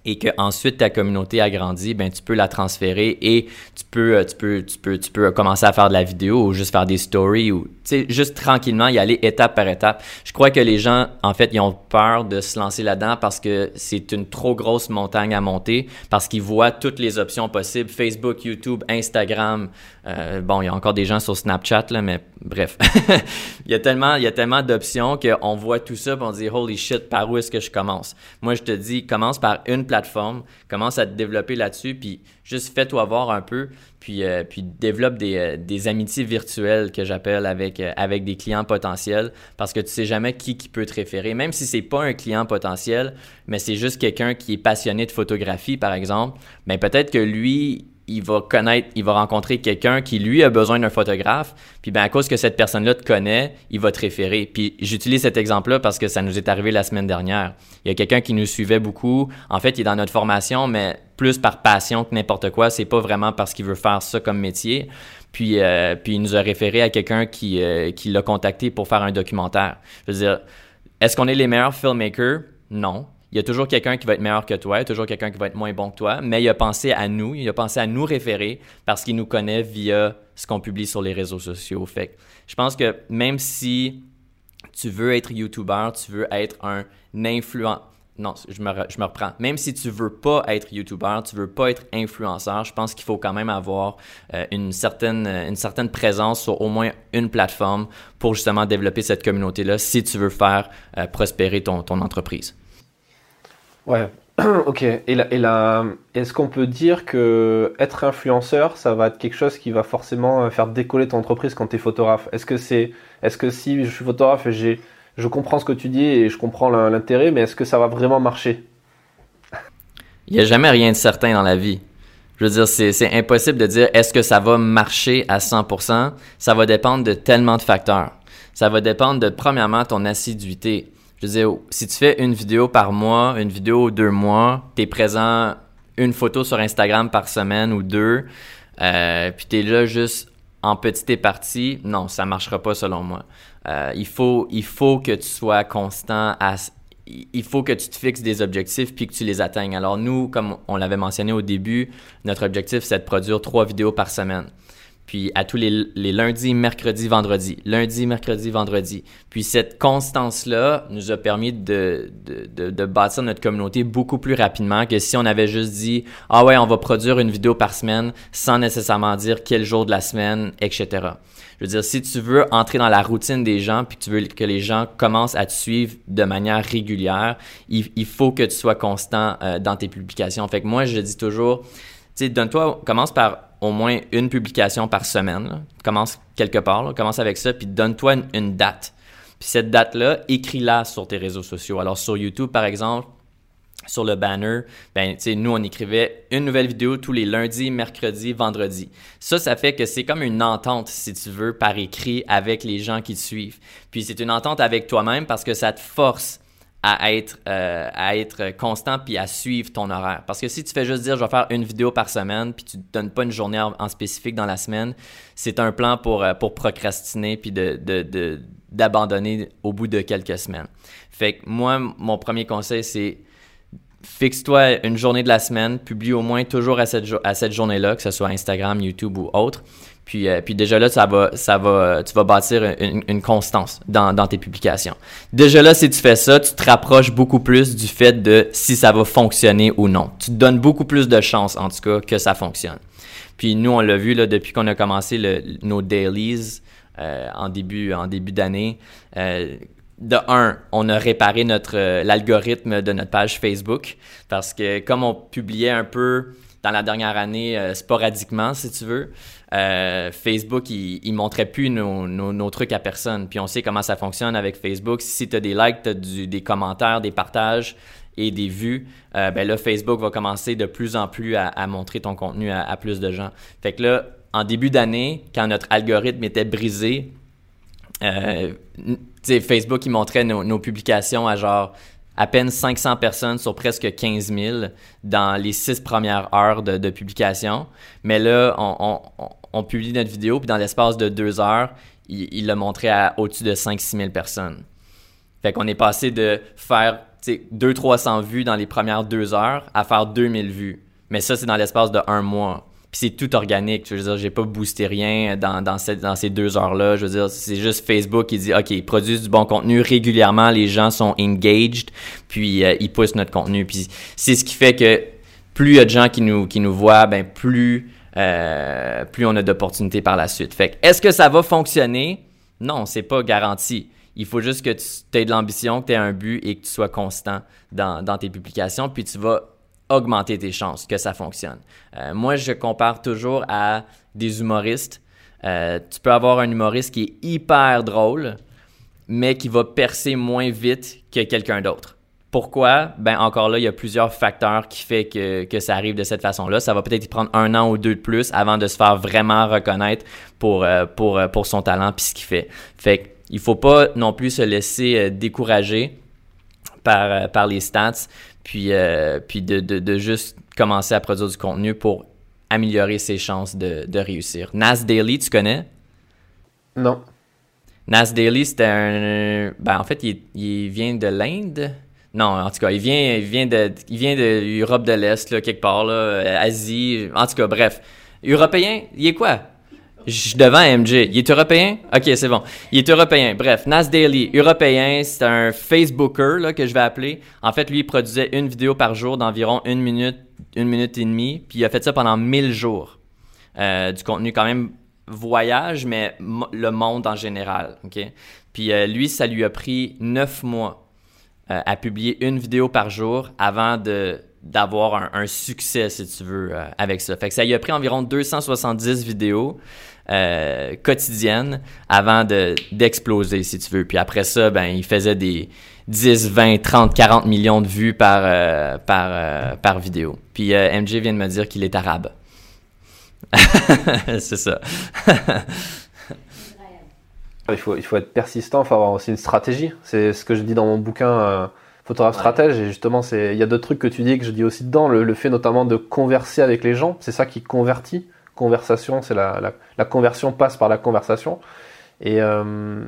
et que ensuite ta communauté a grandi, ben tu peux la transférer et tu peux euh, tu peux tu peux tu peux commencer à faire de la vidéo ou juste faire des stories ou tu sais juste tranquillement y aller étape par étape. Je crois que les gens en fait ils ont peur de se lancer là-dedans parce que c'est une trop grosse montagne à monter parce qu'ils voient toutes les options possibles Facebook, YouTube, Instagram. Euh, bon, il y a encore des gens sur Snapchat là mais bref. il y a tellement il y a tellement d'options qu'on voit tout ça et on dit holy shit par où est-ce que je commence? Moi je te dis commence par une plateforme, commence à te développer là-dessus, puis juste fais-toi voir un peu, puis, euh, puis développe des, euh, des, amitiés virtuelles que j'appelle avec, euh, avec des clients potentiels, parce que tu sais jamais qui, qui peut te référer, même si c'est pas un client potentiel, mais c'est juste quelqu'un qui est passionné de photographie, par exemple, mais peut-être que lui, il va connaître, il va rencontrer quelqu'un qui lui a besoin d'un photographe, puis ben à cause que cette personne-là te connaît, il va te référer. Puis j'utilise cet exemple-là parce que ça nous est arrivé la semaine dernière. Il y a quelqu'un qui nous suivait beaucoup. En fait, il est dans notre formation, mais plus par passion que n'importe quoi. C'est pas vraiment parce qu'il veut faire ça comme métier. Puis, euh, puis il nous a référé à quelqu'un qui, euh, qui l'a contacté pour faire un documentaire. Je veux dire, est-ce qu'on est les meilleurs filmmakers? Non il y a toujours quelqu'un qui va être meilleur que toi, il y a toujours quelqu'un qui va être moins bon que toi, mais il a pensé à nous, il a pensé à nous référer parce qu'il nous connaît via ce qu'on publie sur les réseaux sociaux. Fait je pense que même si tu veux être YouTuber, tu veux être un influent... Non, je me, reprends. Même si tu veux pas être YouTuber, tu veux pas être influenceur, je pense qu'il faut quand même avoir euh, une, certaine, une certaine présence sur au moins une plateforme pour justement développer cette communauté-là si tu veux faire euh, prospérer ton entreprise. Ouais, ok. Et est-ce qu'on peut dire que être influenceur, ça va être quelque chose qui va forcément euh, faire décoller ton entreprise quand tu es photographe? Est-ce que c'est, est-ce que si je suis photographe et j'ai, je comprends ce que tu dis et je comprends l'intérêt, mais est-ce que ça va vraiment marcher? Il n'y a jamais rien de certain dans la vie. Je veux dire, c'est impossible de dire est-ce que ça va marcher à 100%. Ça va dépendre de tellement de facteurs. Ça va dépendre de, premièrement, ton assiduité. Je veux dire, si tu fais une vidéo par mois, une vidéo deux mois, tu es présent une photo sur Instagram par semaine ou deux, euh, puis tu es là juste en petite partie, non, ça marchera pas selon moi. Euh, il, faut, il faut que tu sois constant à, il faut que tu te fixes des objectifs puis que tu les atteignes. Alors nous, comme on l'avait mentionné au début, notre objectif, c'est de produire trois vidéos par semaine. Puis à tous les, lundis, mercredis, vendredis. Lundi, mercredi, vendredi. Puis cette constance-là nous a permis de, de, de, bâtir notre communauté beaucoup plus rapidement que si on avait juste dit « Ah ouais, on va produire une vidéo par semaine » sans nécessairement dire quel jour de la semaine, etc. Je veux dire, si tu veux entrer dans la routine des gens puis que tu veux que les gens commencent à te suivre de manière régulière, il, faut que tu sois constant euh, dans tes publications. Fait que moi, je dis toujours, tu sais, donne-toi, commence par au moins une publication par semaine. Commence quelque part, commence avec ça, puis donne-toi une, date. Puis cette date-là, écris-la sur tes réseaux sociaux. Alors sur YouTube, par exemple, sur le banner, ben, nous, on écrivait une nouvelle vidéo tous les lundis, mercredis, vendredis. Ça, ça fait que c'est comme une entente, si tu veux, par écrit avec les gens qui te suivent. Puis c'est une entente avec toi-même parce que ça te force à être, euh, à être constant puis à suivre ton horaire. Parce que si tu fais juste dire je vais faire une vidéo par semaine puis tu ne donnes pas une journée en, spécifique dans la semaine, c'est un plan pour, euh, pour procrastiner puis de, de, d'abandonner au bout de quelques semaines. Fait que moi, mon premier conseil, c'est fixe-toi une journée de la semaine, publie au moins toujours à cette, à cette journée-là, que ce soit Instagram, YouTube ou autre. Puis, euh, puis déjà là, ça va, ça va, tu vas bâtir une, constance dans, dans, tes publications. Déjà là, si tu fais ça, tu te rapproches beaucoup plus du fait de si ça va fonctionner ou non. Tu te donnes beaucoup plus de chances, en tout cas, que ça fonctionne. Puis nous, on l'a vu là, depuis qu'on a commencé le, nos dailies euh, en début, en début d'année. Euh, de un, on a réparé notre l'algorithme de notre page Facebook parce que comme on publiait un peu dans la dernière année sporadiquement, si tu veux, euh, Facebook, il, il, montrait plus nos, nos, trucs à personne. Puis on sait comment ça fonctionne avec Facebook. Si tu as des likes, tu as des commentaires, des partages et des vues, euh, ben là, Facebook va commencer de plus en plus à, montrer ton contenu à, plus de gens. Fait que là, en début d'année, quand notre algorithme était brisé, euh, Facebook, il montrait nos, nos publications à genre à peine 500 personnes sur presque 15 000 dans les six premières heures de, publication. Mais là, on, publie notre vidéo, puis dans l'espace de deux heures, il, l'a montré à au-dessus de 5-6 000 personnes. Fait qu'on est passé de faire 200-300 vues dans les premières deux heures à faire 2000 vues. Mais ça, c'est dans l'espace de un mois. Puis c'est tout organique. Je veux dire, j'ai pas boosté rien dans ces deux heures-là. Je veux dire, c'est juste Facebook qui dit, OK, ils produisent du bon contenu régulièrement, les gens sont engaged, puis euh, ils poussent notre contenu. Puis c'est ce qui fait que plus il y a de gens qui nous, qui nous voient, ben plus, euh, plus on a d'opportunités par la suite. Fait est-ce que ça va fonctionner? Non, c'est pas garanti. Il faut juste que tu aies de l'ambition, que tu aies un but et que tu sois constant dans, tes publications, puis tu vas augmenter tes chances que ça fonctionne. Euh, moi, je compare toujours à des humoristes. Euh, tu peux avoir un humoriste qui est hyper drôle, mais qui va percer moins vite que quelqu'un d'autre. Pourquoi? Ben encore là, il y a plusieurs facteurs qui font que, que ça arrive de cette façon-là. Ça va peut-être prendre un an ou deux de plus avant de se faire vraiment reconnaître pour, euh, pour, pour son talent puis ce qu'il fait. Fait qu'il faut pas non plus se laisser décourager par, par les stats puis, euh, puis de, de, de, juste commencer à produire du contenu pour améliorer ses chances de, de réussir. Nas Daily, tu connais? Non. Nas Daily, c'était un... Ben, en fait, il, il vient de l'Inde. Non, en tout cas, il vient, il vient de, il vient de de l'Est, là, quelque part, là, Asie. En tout cas, bref. Européen, il est quoi? Je devant MJ. Il est européen? Ok, c'est bon. Il est européen. Bref, Nas Daily, européen, c'est un Facebooker là, que je vais appeler. En fait, lui, il produisait une vidéo par jour d'environ une minute, une minute et demie. Puis il a fait ça pendant 1000 jours. Euh, du contenu quand même voyage, mais le monde en général. Puis euh, lui, ça lui a pris neuf mois euh, à publier une vidéo par jour avant de d'avoir un, succès, si tu veux, avec ça. Fait que ça a pris environ 270 vidéos euh, quotidienne avant d'exploser, si tu veux. Puis après ça, ben, il faisait des 10, 20, 30, 40 millions de vues par, euh, par, euh, par vidéo. Puis MJ vient de me dire qu'il est arabe. C'est ça. Il faut, il faut être persistant, il faut avoir aussi une stratégie. C'est ce que je dis dans mon bouquin euh, Photographe stratège. Et justement, il y a d'autres trucs que tu dis que je dis aussi dedans. Le, fait notamment de converser avec les gens, c'est ça qui convertit. Conversation, c'est la, la, la, conversion passe par la conversation. Et euh,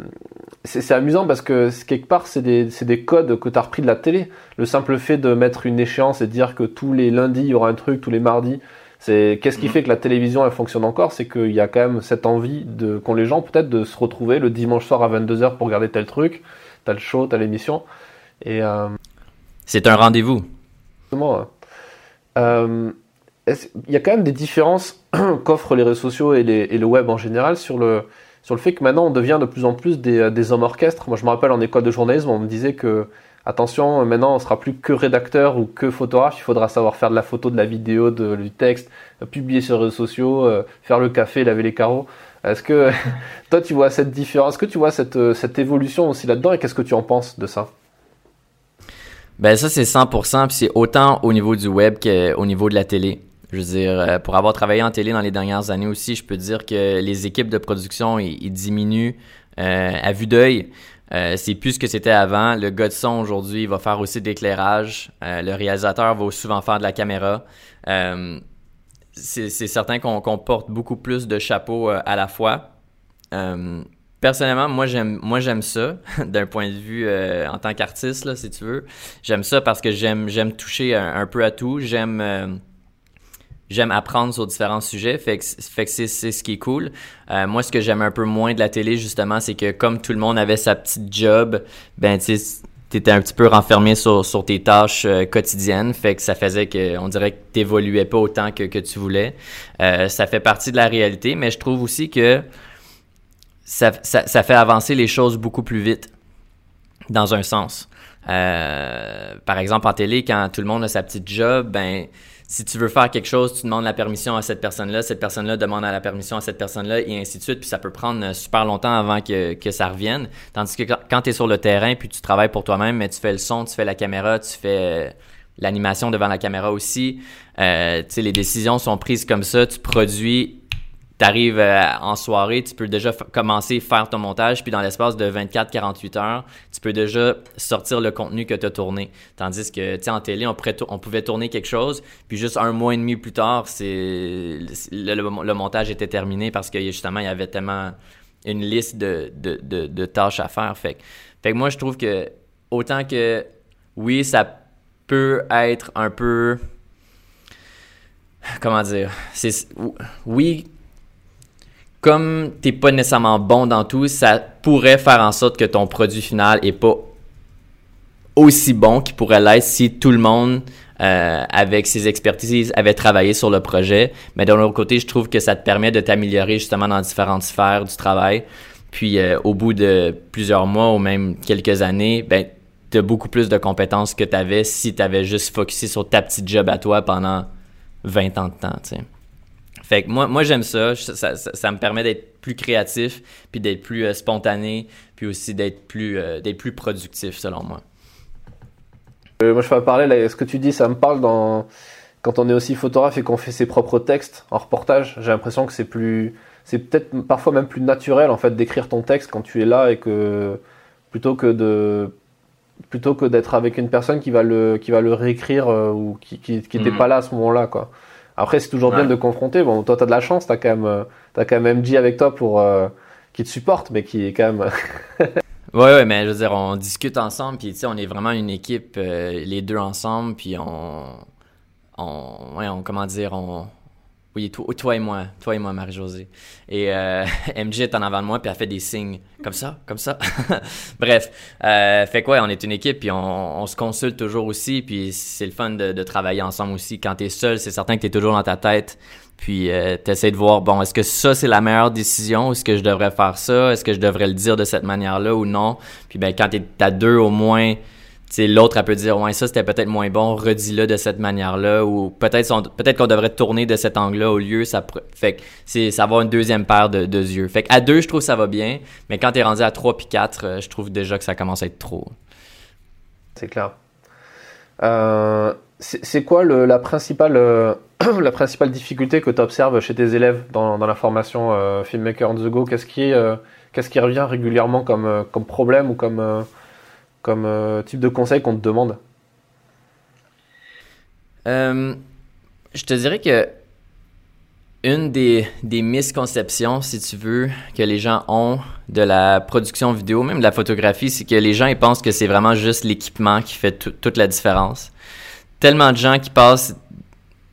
c'est amusant parce que quelque part, c'est des, des, codes que tu as repris de la télé. Le simple fait de mettre une échéance et de dire que tous les lundis, il y aura un truc, tous les mardis, c'est qu'est-ce qui mhm. fait que la télévision elle fonctionne encore, c'est qu'il y a quand même cette envie de qu'ont les gens peut-être de se retrouver le dimanche soir à 22h pour regarder tel truc, tel show, telle émission. Et euh, c'est un rendez-vous. Euh, il y a quand même des différences qu'offrent les réseaux sociaux et, et, le web en général sur le sur le fait que maintenant on devient de plus en plus des, des hommes orchestres. Moi je me rappelle en école de journalisme, on me disait que attention, maintenant on sera plus que rédacteur ou que photographe, il faudra savoir faire de la photo, de la vidéo, du texte, publier sur les réseaux sociaux, euh, faire le café, laver les carreaux. Est-ce que toi tu vois cette différence, est-ce que tu vois cette, euh, cette évolution aussi là-dedans? Et qu'est-ce que tu en penses de ça? Ben ça c'est 100%, puis c'est autant au niveau du web qu'au niveau de la télé. Je veux dire, euh, pour avoir travaillé en télé dans les dernières années aussi, je peux dire que les équipes de production, ils, diminuent à vue d'œil. Euh, c'est plus ce que c'était avant. Le gars de son aujourd'hui va faire aussi d'éclairage. Euh, le réalisateur va souvent faire de la caméra. Euh, c'est certain qu'on porte beaucoup plus de chapeaux à la fois. personnellement, moi j'aime ça d'un point de vue en tant qu'artiste si tu veux. J'aime ça parce que j'aime j'aime toucher un, peu à tout. J'aime j'aime apprendre sur différents sujets, fait que, c'est, ce qui est cool. Euh, moi, ce que j'aime un peu moins de la télé, justement, c'est que comme tout le monde avait sa petite job, ben, tu t'étais un petit peu renfermé sur, sur tes tâches euh, quotidiennes, fait que ça faisait que on dirait que t'évoluais pas autant que, que tu voulais. Euh, ça fait partie de la réalité, mais je trouve aussi que ça, ça fait avancer les choses beaucoup plus vite, dans un sens. par exemple, en télé, quand tout le monde a sa petite job, ben si tu veux faire quelque chose, tu demandes la permission à cette personne-là, cette personne-là demande la permission à cette personne-là, et ainsi de suite, puis ça peut prendre euh, super longtemps avant que, que ça revienne. Tandis que quand tu es sur le terrain, puis tu travailles pour toi-même, mais tu fais le son, tu fais la caméra, tu fais euh, l'animation devant la caméra aussi, euh, tu sais, les décisions sont prises comme ça, tu produis tu euh, en soirée, tu peux déjà commencer à faire ton montage, puis dans l'espace de 24-48 heures, tu peux déjà sortir le contenu que tu as tourné. Tandis que, tu sais, en télé, on, pouvait tourner quelque chose, puis juste un mois et demi plus tard, le, montage était terminé parce que justement, il y avait tellement une liste de, de, de, tâches à faire. Fait, fait que moi, je trouve que autant que, oui, ça peut être un peu comment dire, oui, comme t'es pas nécessairement bon dans tout, ça pourrait faire en sorte que ton produit final est pas aussi bon qu'il pourrait l'être si tout le monde euh, avec ses expertises avait travaillé sur le projet. Mais d'un autre côté, je trouve que ça te permet de t'améliorer justement dans différentes sphères du travail. Puis euh, au bout de plusieurs mois ou même quelques années, ben tu as beaucoup plus de compétences que tu avais si tu avais juste focusé sur ta petite job à toi pendant 20 ans de temps. Fait que moi, moi j'aime ça. Ça, ça. me permet d'être plus créatif, puis d'être plus euh, spontané, puis aussi d'être plus, euh, d'être plus productif, selon moi. Euh, moi, je vais parler, là, ce que tu dis, ça me parle dans... quand on est aussi photographe et qu'on fait ses propres textes en reportage. J'ai l'impression que c'est plus. C'est peut-être parfois même plus naturel, en fait, d'écrire ton texte quand tu es là et que. plutôt que de plutôt que d'être avec une personne qui va le qui va le réécrire ou qui qui n'était mhm. pas là à ce moment-là quoi. Après, c'est toujours bien de confronter. Bon, toi, t'as de la chance, t'as quand même, euh, as quand même MJ avec toi pour euh, qui te supporte, mais qui est quand même. ouais, ouais, mais je veux dire, on discute ensemble, puis tu sais, on est vraiment une équipe, euh, les deux ensemble, puis on, on, ouais, on, comment dire, on, oui, toi, et moi, toi et moi, Marie-Josée. Et euh, MJ est en avant de moi, puis elle fait des signes comme ça, comme ça. Bref, euh, fait quoi, on est une équipe, puis on, se consulte toujours aussi, puis c'est le fun de, travailler ensemble aussi. Quand tu es seul, c'est certain que tu es toujours dans ta tête, puis euh, tu essaies de voir, bon, est-ce que ça, c'est la meilleure décision? Est-ce que je devrais faire ça? Est-ce que je devrais le dire de cette manière-là ou non? Puis ben, quand tu es à deux au moins l'autre, elle peut dire, ouais, ça c'était peut-être moins bon, redis-le de cette manière-là, ou peut-être peut-être qu'on devrait tourner de cet angle-là au lieu, ça fait c'est avoir une deuxième paire de, de, yeux. Fait à deux, je trouve ça va bien, mais quand t'es rendu à trois puis quatre, euh, je trouve déjà que ça commence à être trop. C'est clair. Euh, c'est quoi le, la, principale, euh, la principale difficulté que tu observes chez tes élèves dans, dans la formation Filmmaker on the Go? Qu'est-ce qui, Qu'est-ce qui revient régulièrement comme, comme problème ou comme, comme type de conseil qu'on te demande Je te dirais que une des, des, misconceptions, si tu veux, que les gens ont de la production vidéo, même de la photographie, c'est que les gens ils pensent que c'est vraiment juste l'équipement qui fait toute la différence. Tellement de gens qui passent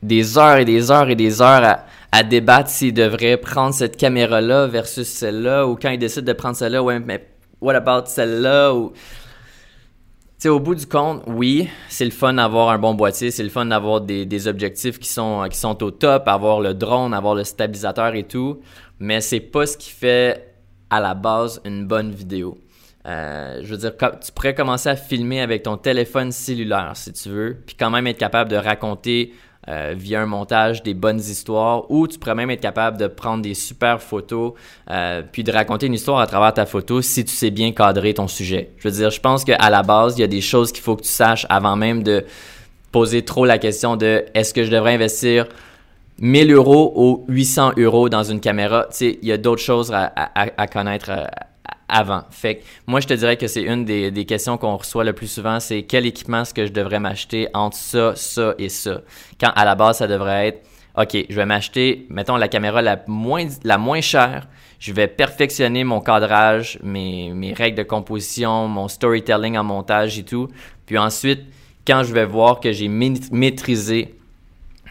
des heures et des heures et des heures à, à débattre s'ils devraient prendre cette caméra-là versus celle-là, ou quand ils décident de prendre celle-là, ouais, mais what about celle-là, ou sais, au bout du compte, oui, c'est le fun d'avoir un bon boîtier, c'est le fun d'avoir des, des, objectifs qui sont, qui sont au top, avoir le drone, avoir le stabilisateur et tout, mais c'est pas ce qui fait à la base une bonne vidéo. Euh, je veux dire, tu pourrais commencer à filmer avec ton téléphone cellulaire si tu veux, puis quand même être capable de raconter euh, via un montage des bonnes histoires ou tu pourrais même être capable de prendre des super photos euh, puis de raconter une histoire à travers ta photo si tu sais bien cadrer ton sujet. Je veux dire, je pense qu'à la base, il y a des choses qu'il faut que tu saches avant même de poser trop la question de est-ce que je devrais investir 1000 euros ou 800 euros dans une caméra. Tu sais, il y a d'autres choses à, connaître euh, avant. Fait que moi, je te dirais que c'est une des, questions qu'on reçoit le plus souvent, c'est quel équipement est-ce que je devrais m'acheter entre ça, ça et ça? Quand à la base, ça devrait être, OK, je vais m'acheter, mettons, la caméra la moins, la moins chère, je vais perfectionner mon cadrage, mes, mes règles de composition, mon storytelling en montage et tout. Puis ensuite, quand je vais voir que j'ai maîtrisé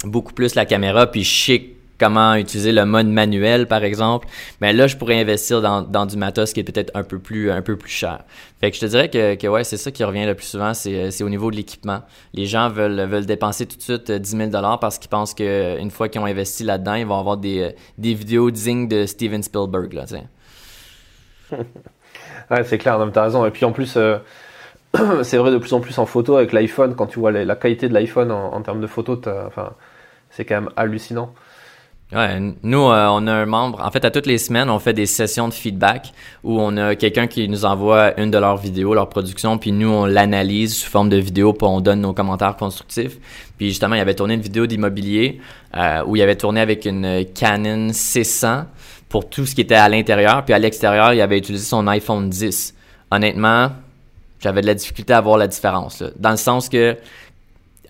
beaucoup plus la caméra, puis je sais comment utiliser le mode manuel, par exemple, mais là, je pourrais investir dans, dans du matos qui est peut-être un peu plus un peu plus cher. Fait que je te dirais que, que ouais, c'est ça qui revient le plus souvent, c'est au niveau de l'équipement. Les gens veulent, veulent dépenser tout de suite 10 000 parce qu'ils pensent qu'une fois qu'ils ont investi là-dedans, ils vont avoir des, des vidéos dignes de Steven Spielberg, là, c'est clair, tu as raison. Et puis en plus... Euh, c'est vrai de plus en plus en photo avec l'iPhone, quand tu vois la, qualité de l'iPhone en, termes de photos, enfin, c'est quand même hallucinant. Ouais, nous, euh, on a un membre. En fait, à toutes les semaines, on fait des sessions de feedback où on a quelqu'un qui nous envoie une de leurs vidéos, leur production, puis nous, on l'analyse sous forme de vidéo, puis on donne nos commentaires constructifs. Puis justement, il avait tourné une vidéo d'immobilier euh, où il avait tourné avec une Canon 600 pour tout ce qui était à l'intérieur, puis à l'extérieur, il avait utilisé son iPhone 10. Honnêtement, j'avais de la difficulté à voir la différence. Là, dans le sens que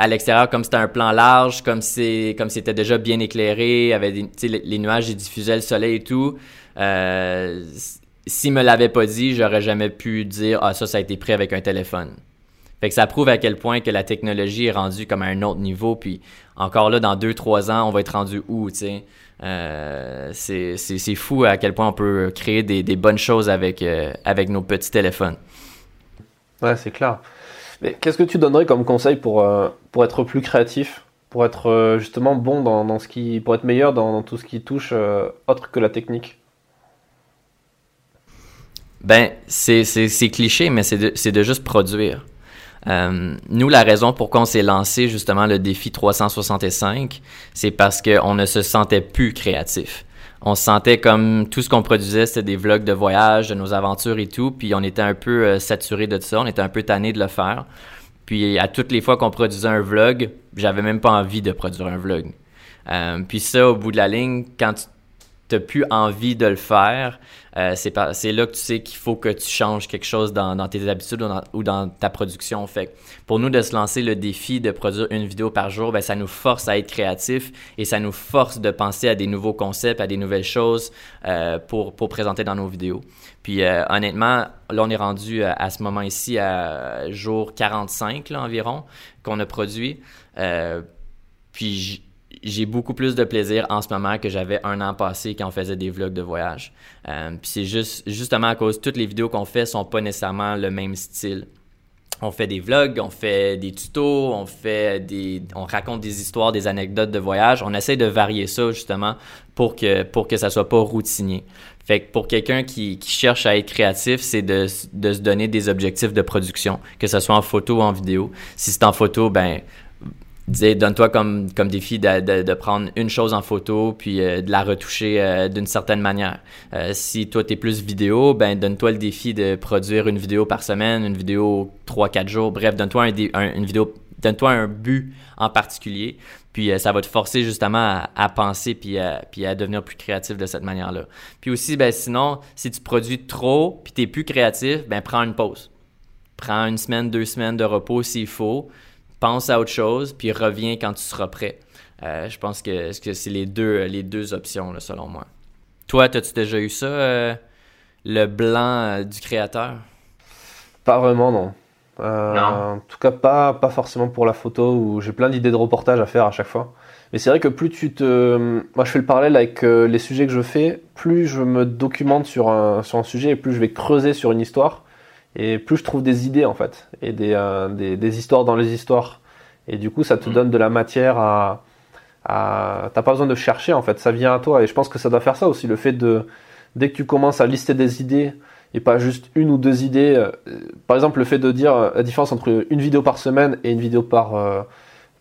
à l'extérieur, comme c'était un plan large, comme c'est comme c'était déjà bien éclairé, avait des, les, nuages ils diffusaient le soleil et tout. Euh, S'il me l'avait pas dit, j'aurais jamais pu dire ah ça ça a été pris avec un téléphone. Fait que ça prouve à quel point que la technologie est rendue comme à un autre niveau. Puis encore là, dans deux trois ans, on va être rendu où, tu sais? Euh, c'est fou à quel point on peut créer des, des bonnes choses avec, euh, avec nos petits téléphones. Ouais, c'est clair. Mais qu'est-ce que tu donnerais comme conseil pour, euh, pour être plus créatif, pour être euh, justement bon dans, ce qui, pour être meilleur dans, tout ce qui touche euh, autre que la technique? Ben, c'est cliché, mais c'est de, de, juste produire. nous, la raison pourquoi on s'est lancé justement le défi 365, c'est parce qu'on ne se sentait plus créatif on se sentait comme tout ce qu'on produisait, c'était des vlogs de voyage, de nos aventures et tout. Puis on était un peu euh, saturé de ça, on était un peu tanné de le faire. Puis à toutes les fois qu'on produisait un vlog, j'avais même pas envie de produire un vlog. Euh, puis ça, au bout de la ligne, quand tu n'as plus envie de le faire, euh, c'est là que tu sais qu'il faut que tu changes quelque chose dans, dans tes habitudes ou dans, ta production. Fait pour nous de se lancer le défi de produire une vidéo par jour, ben, ça nous force à être créatif et ça nous force de penser à des nouveaux concepts, à des nouvelles choses euh, pour, pour présenter dans nos vidéos. Puis euh, honnêtement, là on est rendu à, à ce moment ici à jour 45 là, environ qu'on a produit. puis j'ai beaucoup plus de plaisir en ce moment que j'avais un an passé quand on faisait des vlogs de voyage. Euh, puis c'est juste justement à cause toutes les vidéos qu'on fait sont pas nécessairement le même style. On fait des vlogs, on fait des tutos, on fait des, on raconte des histoires, des anecdotes de voyage. On essaie de varier ça justement pour que pour que ça soit pas routinier. Fait que pour quelqu'un qui, qui, cherche à être créatif, c'est de, de se donner des objectifs de production, que ce soit en photo ou en vidéo. Si c'est en photo, ben donne-toi comme, comme défi de, de, prendre une chose en photo puis euh, de la retoucher euh, d'une certaine manière. Euh, si toi tu es plus vidéo, ben donne-toi le défi de produire une vidéo par semaine, une vidéo 3 4 jours, bref, donne-toi un, une vidéo donne-toi un but en particulier. Puis ça va te forcer justement à, penser puis à, puis à devenir plus créatif de cette manière-là. Puis aussi, ben sinon, si tu produis trop puis tu plus créatif, ben prends une pause. Prends une semaine, deux semaines de repos s'il faut. Pense à autre chose, puis reviens quand tu seras prêt. je pense que, que c'est les deux, les deux options, selon moi. Toi, as-tu déjà eu ça, le blanc du créateur? Pas vraiment, non. Euh, en tout cas, pas, pas forcément pour la photo où j'ai plein d'idées de reportage à faire à chaque fois. Mais c'est vrai que plus tu te. Moi, je fais le parallèle avec euh, les sujets que je fais, plus je me documente sur un, sur un sujet et plus je vais creuser sur une histoire. Et plus je trouve des idées, en fait. Et des, euh, des, des, histoires dans les histoires. Et du coup, ça te mm. donne de la matière à. à... T'as pas besoin de chercher, en fait. Ça vient à toi. Et je pense que ça doit faire ça aussi. Le fait de. Dès que tu commences à lister des idées et pas juste une ou deux idées. Euh, par exemple, le fait de dire euh, la différence entre une vidéo par semaine et une vidéo par, euh,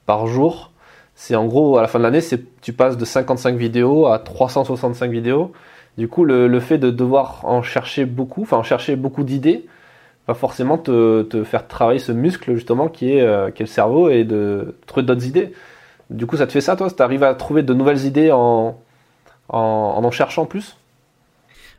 par jour, c'est en gros, à la fin de l'année, c'est tu passes de 55 vidéos à 365 vidéos. Du coup, le, le fait de devoir en chercher beaucoup, enfin en chercher beaucoup d'idées, va forcément te, te, faire travailler ce muscle justement qui est, qui est le cerveau et de trouver d'autres idées. Du coup, ça te fait ça, toi? Tu arrives à trouver de nouvelles idées en en, en, en cherchant plus?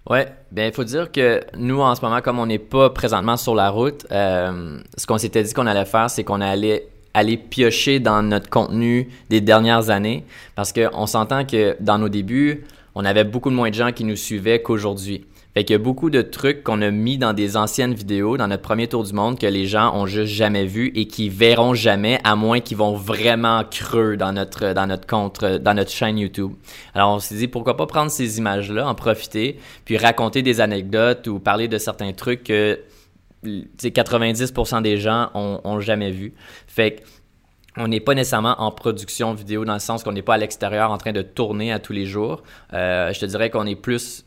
Ouais, ben il faut dire que nous en ce moment, comme on n'est pas présentement sur la route, euh, ce qu'on s'était dit qu'on allait faire, c'est qu'on allait aller piocher dans notre contenu des dernières années, parce qu'on s'entend que dans nos débuts, on avait beaucoup moins de gens qui nous suivaient qu'aujourd'hui. Fait y a beaucoup de trucs qu'on a mis dans des anciennes vidéos, dans notre premier tour du monde, que les gens ont juste jamais vu et qui verront jamais, à moins qu'ils vont vraiment creux dans notre, chaîne YouTube. Alors, on s'est dit, pourquoi pas prendre ces images-là, en profiter, puis raconter des anecdotes ou parler de certains trucs que 90% des gens ont, ont jamais vu. Fait que, on n'est pas nécessairement en production vidéo dans le sens qu'on n'est pas à l'extérieur en train de tourner à tous les jours. Euh, je te dirais qu'on est plus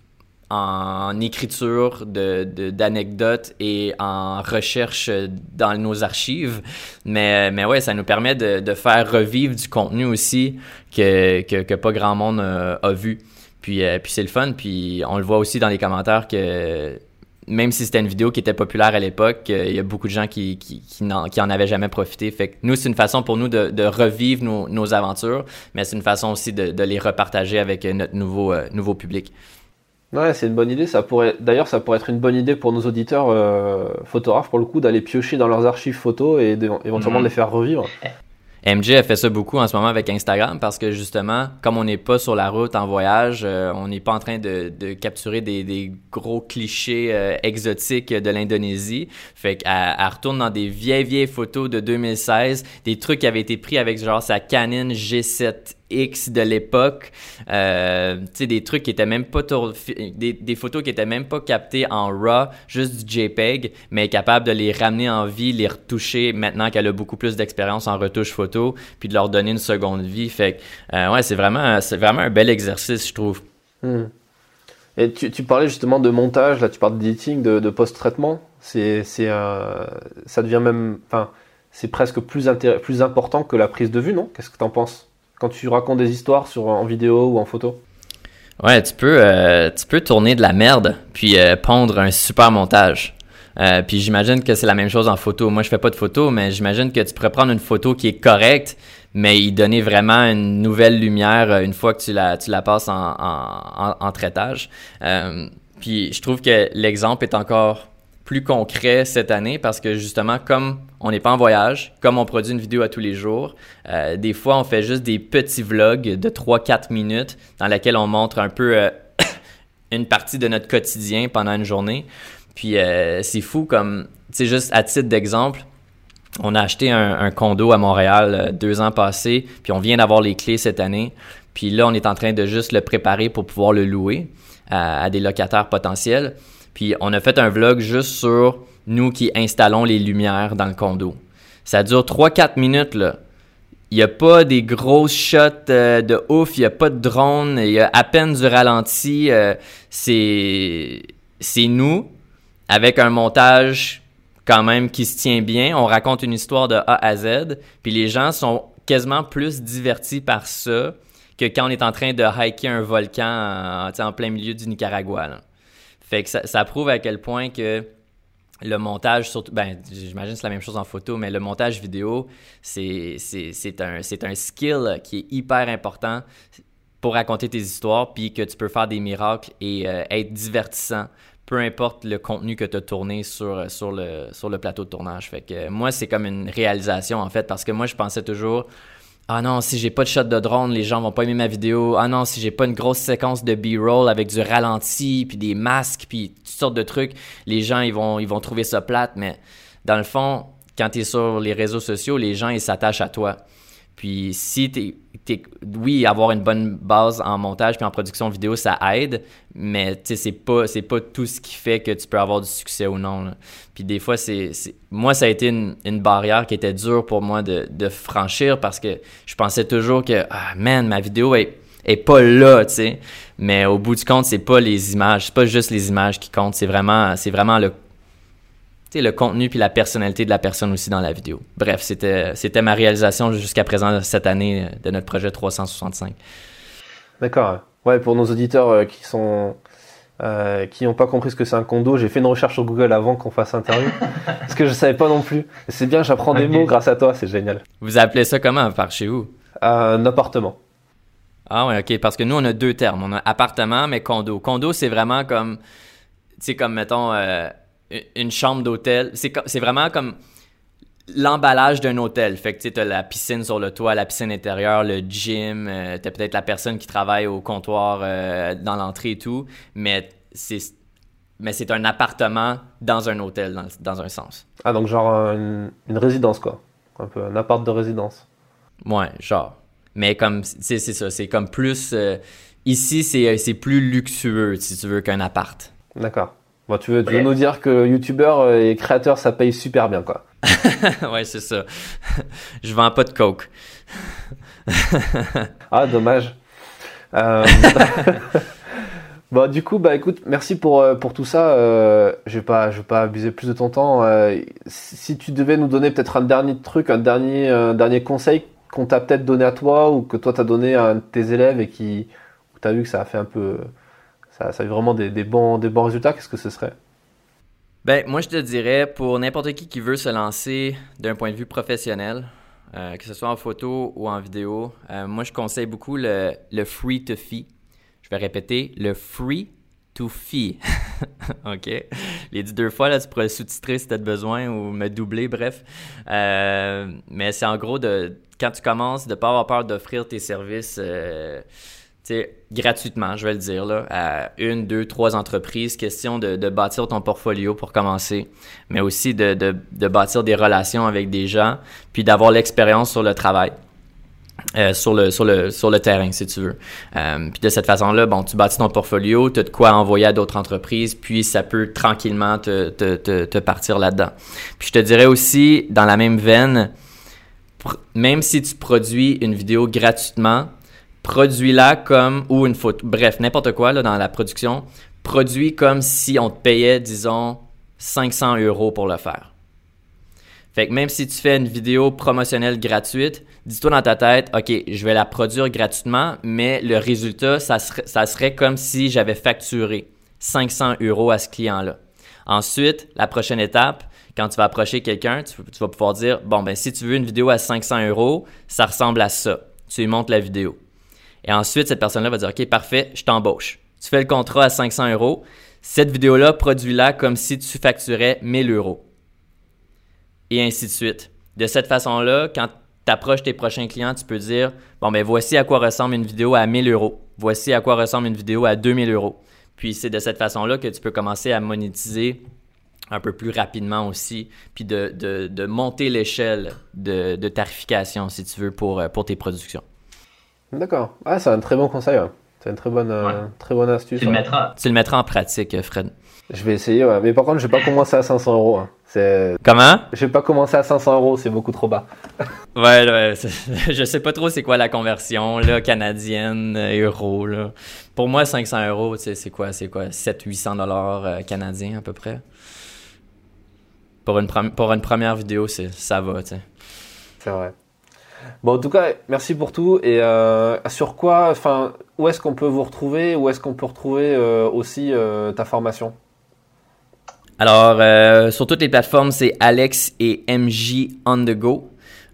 en écriture d'anecdotes de, et en recherche dans nos archives. Mais, mais ouais, ça nous permet de, de faire revivre du contenu aussi que, que, pas grand monde a, a vu. Puis, euh, puis c'est le fun. Puis on le voit aussi dans les commentaires que même si c'était une vidéo qui était populaire à l'époque, euh, il y a beaucoup de gens qui, qui, qui, n'en, qui en avaient jamais profité. Fait nous, c'est une façon pour nous de, de revivre nos, nos aventures, mais c'est une façon aussi de, de les repartager avec notre nouveau, euh, nouveau public. Ouais, c'est une bonne idée. Ça pourrait, d'ailleurs, ça pourrait être une bonne idée pour nos auditeurs euh, photographes, pour le coup, d'aller piocher dans leurs archives photos et éventuellement de les faire revivre. MJ a fait ça beaucoup en ce moment avec Instagram parce que justement, comme on n'est pas sur la route en voyage, euh, on n'est pas en train de, de capturer des, des, gros clichés euh, exotiques de l'Indonésie. Fait qu'elle retourne dans des vieilles, vieilles photos de 2016, des trucs qui avaient été pris avec genre sa Canon G7 X de l'époque, euh, tu sais, des trucs qui étaient même pas des, photos qui étaient même pas captées en RAW, juste du JPEG, mais capable de les ramener en vie, les retoucher maintenant qu'elle a beaucoup plus d'expérience en retouche photo, puis de leur donner une seconde vie. Fait euh, ouais, c'est vraiment, vraiment un bel exercice, je trouve. Hmm. Et tu, tu, parlais justement de montage, là, tu parles d'editing, de, de post-traitement. C'est, c'est, euh, ça devient même, enfin, c'est presque plus, plus important que la prise de vue, non? Qu'est-ce que tu en penses? Quand tu racontes des histoires sur, en vidéo ou en photo? Ouais, tu peux, euh, tu peux tourner de la merde, puis euh, pondre un super montage. Euh, puis j'imagine que c'est la même chose en photo. Moi, je fais pas de photo, mais j'imagine que tu pourrais prendre une photo qui est correcte, mais y donner vraiment une nouvelle lumière une fois que tu la, tu la passes en, en, en traitage. puis je trouve que l'exemple est encore plus concret cette année parce que justement, comme on n'est pas en voyage, comme on produit une vidéo à tous les jours, euh, des fois on fait juste des petits vlogs de 3-4 minutes dans lesquels on montre un peu euh, une partie de notre quotidien pendant une journée. Puis euh, c'est fou comme, tu sais, juste à titre d'exemple, on a acheté un, condo à Montréal deux ans passés, puis on vient d'avoir les clés cette année. Puis là, on est en train de juste le préparer pour pouvoir le louer à des locataires potentiels. Puis on a fait un vlog juste sur nous qui installons les lumières dans le condo. Ça dure 3-4 minutes, là. Il n'y a pas des grosses shots euh, de ouf, il n'y a pas de drone, il y a à peine du ralenti. Euh, c'est, nous, avec un montage quand même qui se tient bien. On raconte une histoire de A à Z, puis les gens sont quasiment plus divertis par ça que quand on est en train de hiker un volcan en, en plein milieu du Nicaragua. Fait que ça, prouve à quel point que le montage, surtout, ben, j'imagine c'est la même chose en photo, mais le montage vidéo, c'est un, un skill qui est hyper important pour raconter tes histoires, puis que tu peux faire des miracles et euh, être divertissant, peu importe le contenu que tu as tourné sur, sur, le, sur le plateau de tournage. Fait que moi, c'est comme une réalisation, en fait, parce que moi, je pensais toujours, ah non, si j'ai pas de shot de drone, les gens vont pas aimer ma vidéo. Ah non, si j'ai pas une grosse séquence de B-roll avec du ralenti, puis des masques, puis toutes sortes de trucs, les gens ils vont ils vont trouver ça plate, mais dans le fond, quand tu es sur les réseaux sociaux, les gens ils s'attachent à toi. Puis si tu oui, avoir une bonne base en montage puis en production vidéo, ça aide, mais c'est pas c'est pas tout ce qui fait que tu peux avoir du succès ou non. Puis des fois, c'est moi ça a été une, barrière qui était dure pour moi de, franchir parce que je pensais toujours que ah man, ma vidéo est est pas là, tu sais. Mais au bout du compte, c'est pas les images, c'est pas juste les images qui comptent, c'est vraiment c'est vraiment le le contenu puis la personnalité de la personne aussi dans la vidéo. Bref, c'était, c'était ma réalisation jusqu'à présent cette année de notre projet 365. D'accord. Ouais, pour nos auditeurs euh, qui sont euh, qui n'ont pas compris ce que c'est un condo, j'ai fait une recherche sur Google avant qu'on fasse interview parce que je savais pas non plus. C'est bien, j'apprends des mots grâce à toi, c'est génial. Vous appelez ça comment par chez vous? Un appartement. Ah ouais, ok. Parce que nous on a deux termes. On a appartement, mais condo. Condo, c'est vraiment comme, tu sais, comme mettons. Euh, une chambre d'hôtel. C'est vraiment comme l'emballage d'un hôtel. Fait que tu as la piscine sur le toit, la piscine intérieure, le gym, euh, tu as peut-être la personne qui travaille au comptoir euh, dans l'entrée et tout, mais c'est mais c'est un appartement dans un hôtel dans, un sens. Ah donc genre une, résidence quoi. Un peu un appart de résidence. Ouais, genre. Mais comme c'est ça, c'est comme plus euh, ici c'est plus luxueux si tu veux qu'un appart. D'accord. Bon, tu veux, nous dire que youtubeur et créateur, ça paye super bien, quoi. ouais, c'est ça. Je vends pas de coke. ah, dommage. Euh... bon, du coup, bah écoute, merci pour, euh, pour tout ça. Euh, je vais pas, je vais pas abuser plus de ton temps. Euh, si tu devais nous donner peut-être un dernier truc, un dernier, un dernier conseil qu'on t'a peut-être donné à toi ou que toi t'as donné à tes élèves et qui, t'as vu que ça a fait un peu ça, ça a eu vraiment des, bons, des bons résultats, qu'est-ce que ce serait? Ben, moi, je te dirais, pour n'importe qui qui veut se lancer d'un point de vue professionnel, euh, que ce soit en photo ou en vidéo, euh, moi, je conseille beaucoup le, free to fee. Je vais répéter, le free to fee. OK? Les dit deux fois, là, tu pourrais sous-titrer si tu as besoin ou me doubler, bref. Euh, mais c'est en gros de, quand tu commences, de ne pas avoir peur d'offrir tes services gratuitement, je vais le dire, là, à une, deux, trois entreprises. Question de, de bâtir ton portfolio pour commencer, mais aussi de, de, de bâtir des relations avec des gens, puis d'avoir l'expérience sur le travail. Euh, sur, le, sur, le, sur le terrain, si tu veux. Euh, puis de cette façon-là, bon, tu bâtis ton portfolio, tu as de quoi envoyer à d'autres entreprises, puis ça peut tranquillement te, te, te, te partir là-dedans. Puis je te dirais aussi, dans la même veine, même si tu produis une vidéo gratuitement, produis-la comme, ou une photo, bref, n'importe quoi là, dans la production, produis comme si on te payait, disons, 500 euros pour le faire. Fait que même si tu fais une vidéo promotionnelle gratuite, dis-toi dans ta tête, OK, je vais la produire gratuitement, mais le résultat, ça serait, comme si j'avais facturé 500 euros à ce client-là. Ensuite, la prochaine étape, quand tu vas approcher quelqu'un, tu, tu, vas pouvoir dire, bon, ben si tu veux une vidéo à 500 euros, ça ressemble à ça. Tu lui montres la vidéo. Et ensuite, cette personne-là va dire, OK, parfait, je t'embauche. Tu fais le contrat à 500 euros. Cette vidéo-là, produis-la comme si tu facturais 1000 euros. Et ainsi de suite. De cette façon-là, quand tu approches tes prochains clients, tu peux dire, bon, ben voici à quoi ressemble une vidéo à 1000 euros. Voici à quoi ressemble une vidéo à 2000 euros. Puis c'est de cette façon-là que tu peux commencer à monétiser un peu plus rapidement aussi, puis de, monter l'échelle de, de, tarification, si tu veux, pour, pour tes productions. D'accord. Ah, c'est un très bon conseil. C'est une très bonne, euh, très bonne astuce. Tu le, mettras, tu le mettras en pratique, Fred. Je vais essayer, ouais. mais par contre, je vais pas commencer à 500 euros. Hein. C'est... Comment? Je vais pas commencer à 500 euros, c'est beaucoup trop bas. ouais, ouais je sais pas trop c'est quoi la conversion là, canadienne, euh, euro. Là. Pour moi, 500 euros, c'est quoi C'est quoi 700-800 dollars euh, canadiens à peu près Pour une, pour une première vidéo, c'est, ça va, tu sais. C'est vrai. Bon, en tout cas, merci pour tout. Et euh, sur quoi, enfin, où est-ce qu'on peut vous retrouver? Où est-ce qu'on peut retrouver euh, aussi euh, ta formation? Alors, sur toutes les plateformes, c'est Alex et MJ on the go.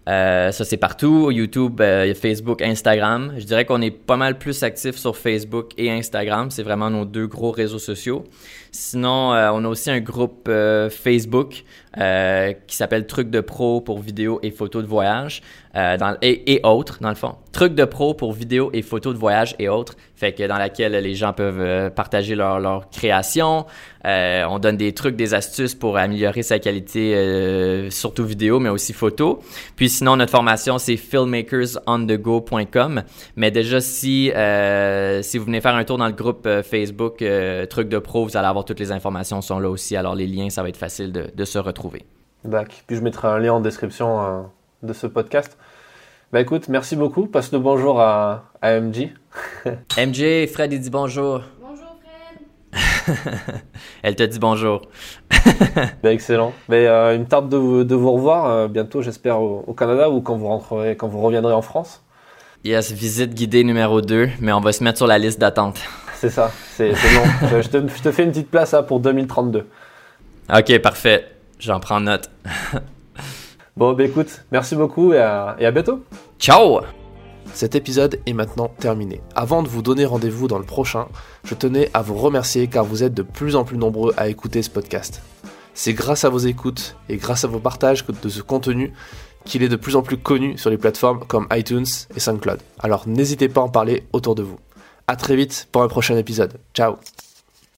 Ça, c'est partout. YouTube, Facebook, Instagram. Je dirais qu'on est pas mal plus actif sur Facebook et Instagram. C'est vraiment nos deux gros réseaux sociaux. Sinon, on a aussi un groupe Facebook qui s'appelle Trucs de pro pour vidéos et photos de voyage dans, et, autres, dans le fond. Trucs de pro pour vidéos et photos de voyage et autres. Fait que dans laquelle les gens peuvent partager leur, leur création. on donne des trucs, des astuces pour améliorer sa qualité, surtout vidéo, mais aussi photo. Puis sinon, notre formation, c'est filmmakersonthego.com. Mais déjà, si, si vous venez faire un tour dans le groupe Facebook Trucs de pro, vous allez avoir toutes les informations sont là aussi. Alors, les liens, ça va être facile de, se retrouver. D'accord. Puis je mettrai un lien en description euh, de ce podcast. Bah écoute, merci beaucoup. Passe le bonjour à, à MJ. MJ, Fred, il dit bonjour. Bonjour Fred. Elle te dit bonjour. bah, excellent. Mais euh, il me tarde de vous, de vous revoir euh, bientôt, j'espère, au, au, Canada ou quand vous rentrerez, quand vous reviendrez en France. Yes, visite guidée numéro 2, mais on va se mettre sur la liste d'attente. C'est ça, c'est long. je, te, je, te, fais une petite place là, pour 2032. Ok, parfait. J'en prends note. Bon, bah écoute, merci beaucoup et à, bientôt. Ciao! Cet épisode est maintenant terminé. Avant de vous donner rendez-vous dans le prochain, je tenais à vous remercier car vous êtes de plus en plus nombreux à écouter ce podcast. C'est grâce à vos écoutes et grâce à vos partages de ce contenu qu'il est de plus en plus connu sur les plateformes comme iTunes et SoundCloud. Alors n'hésitez pas à en parler autour de vous. À très vite pour un prochain épisode. Ciao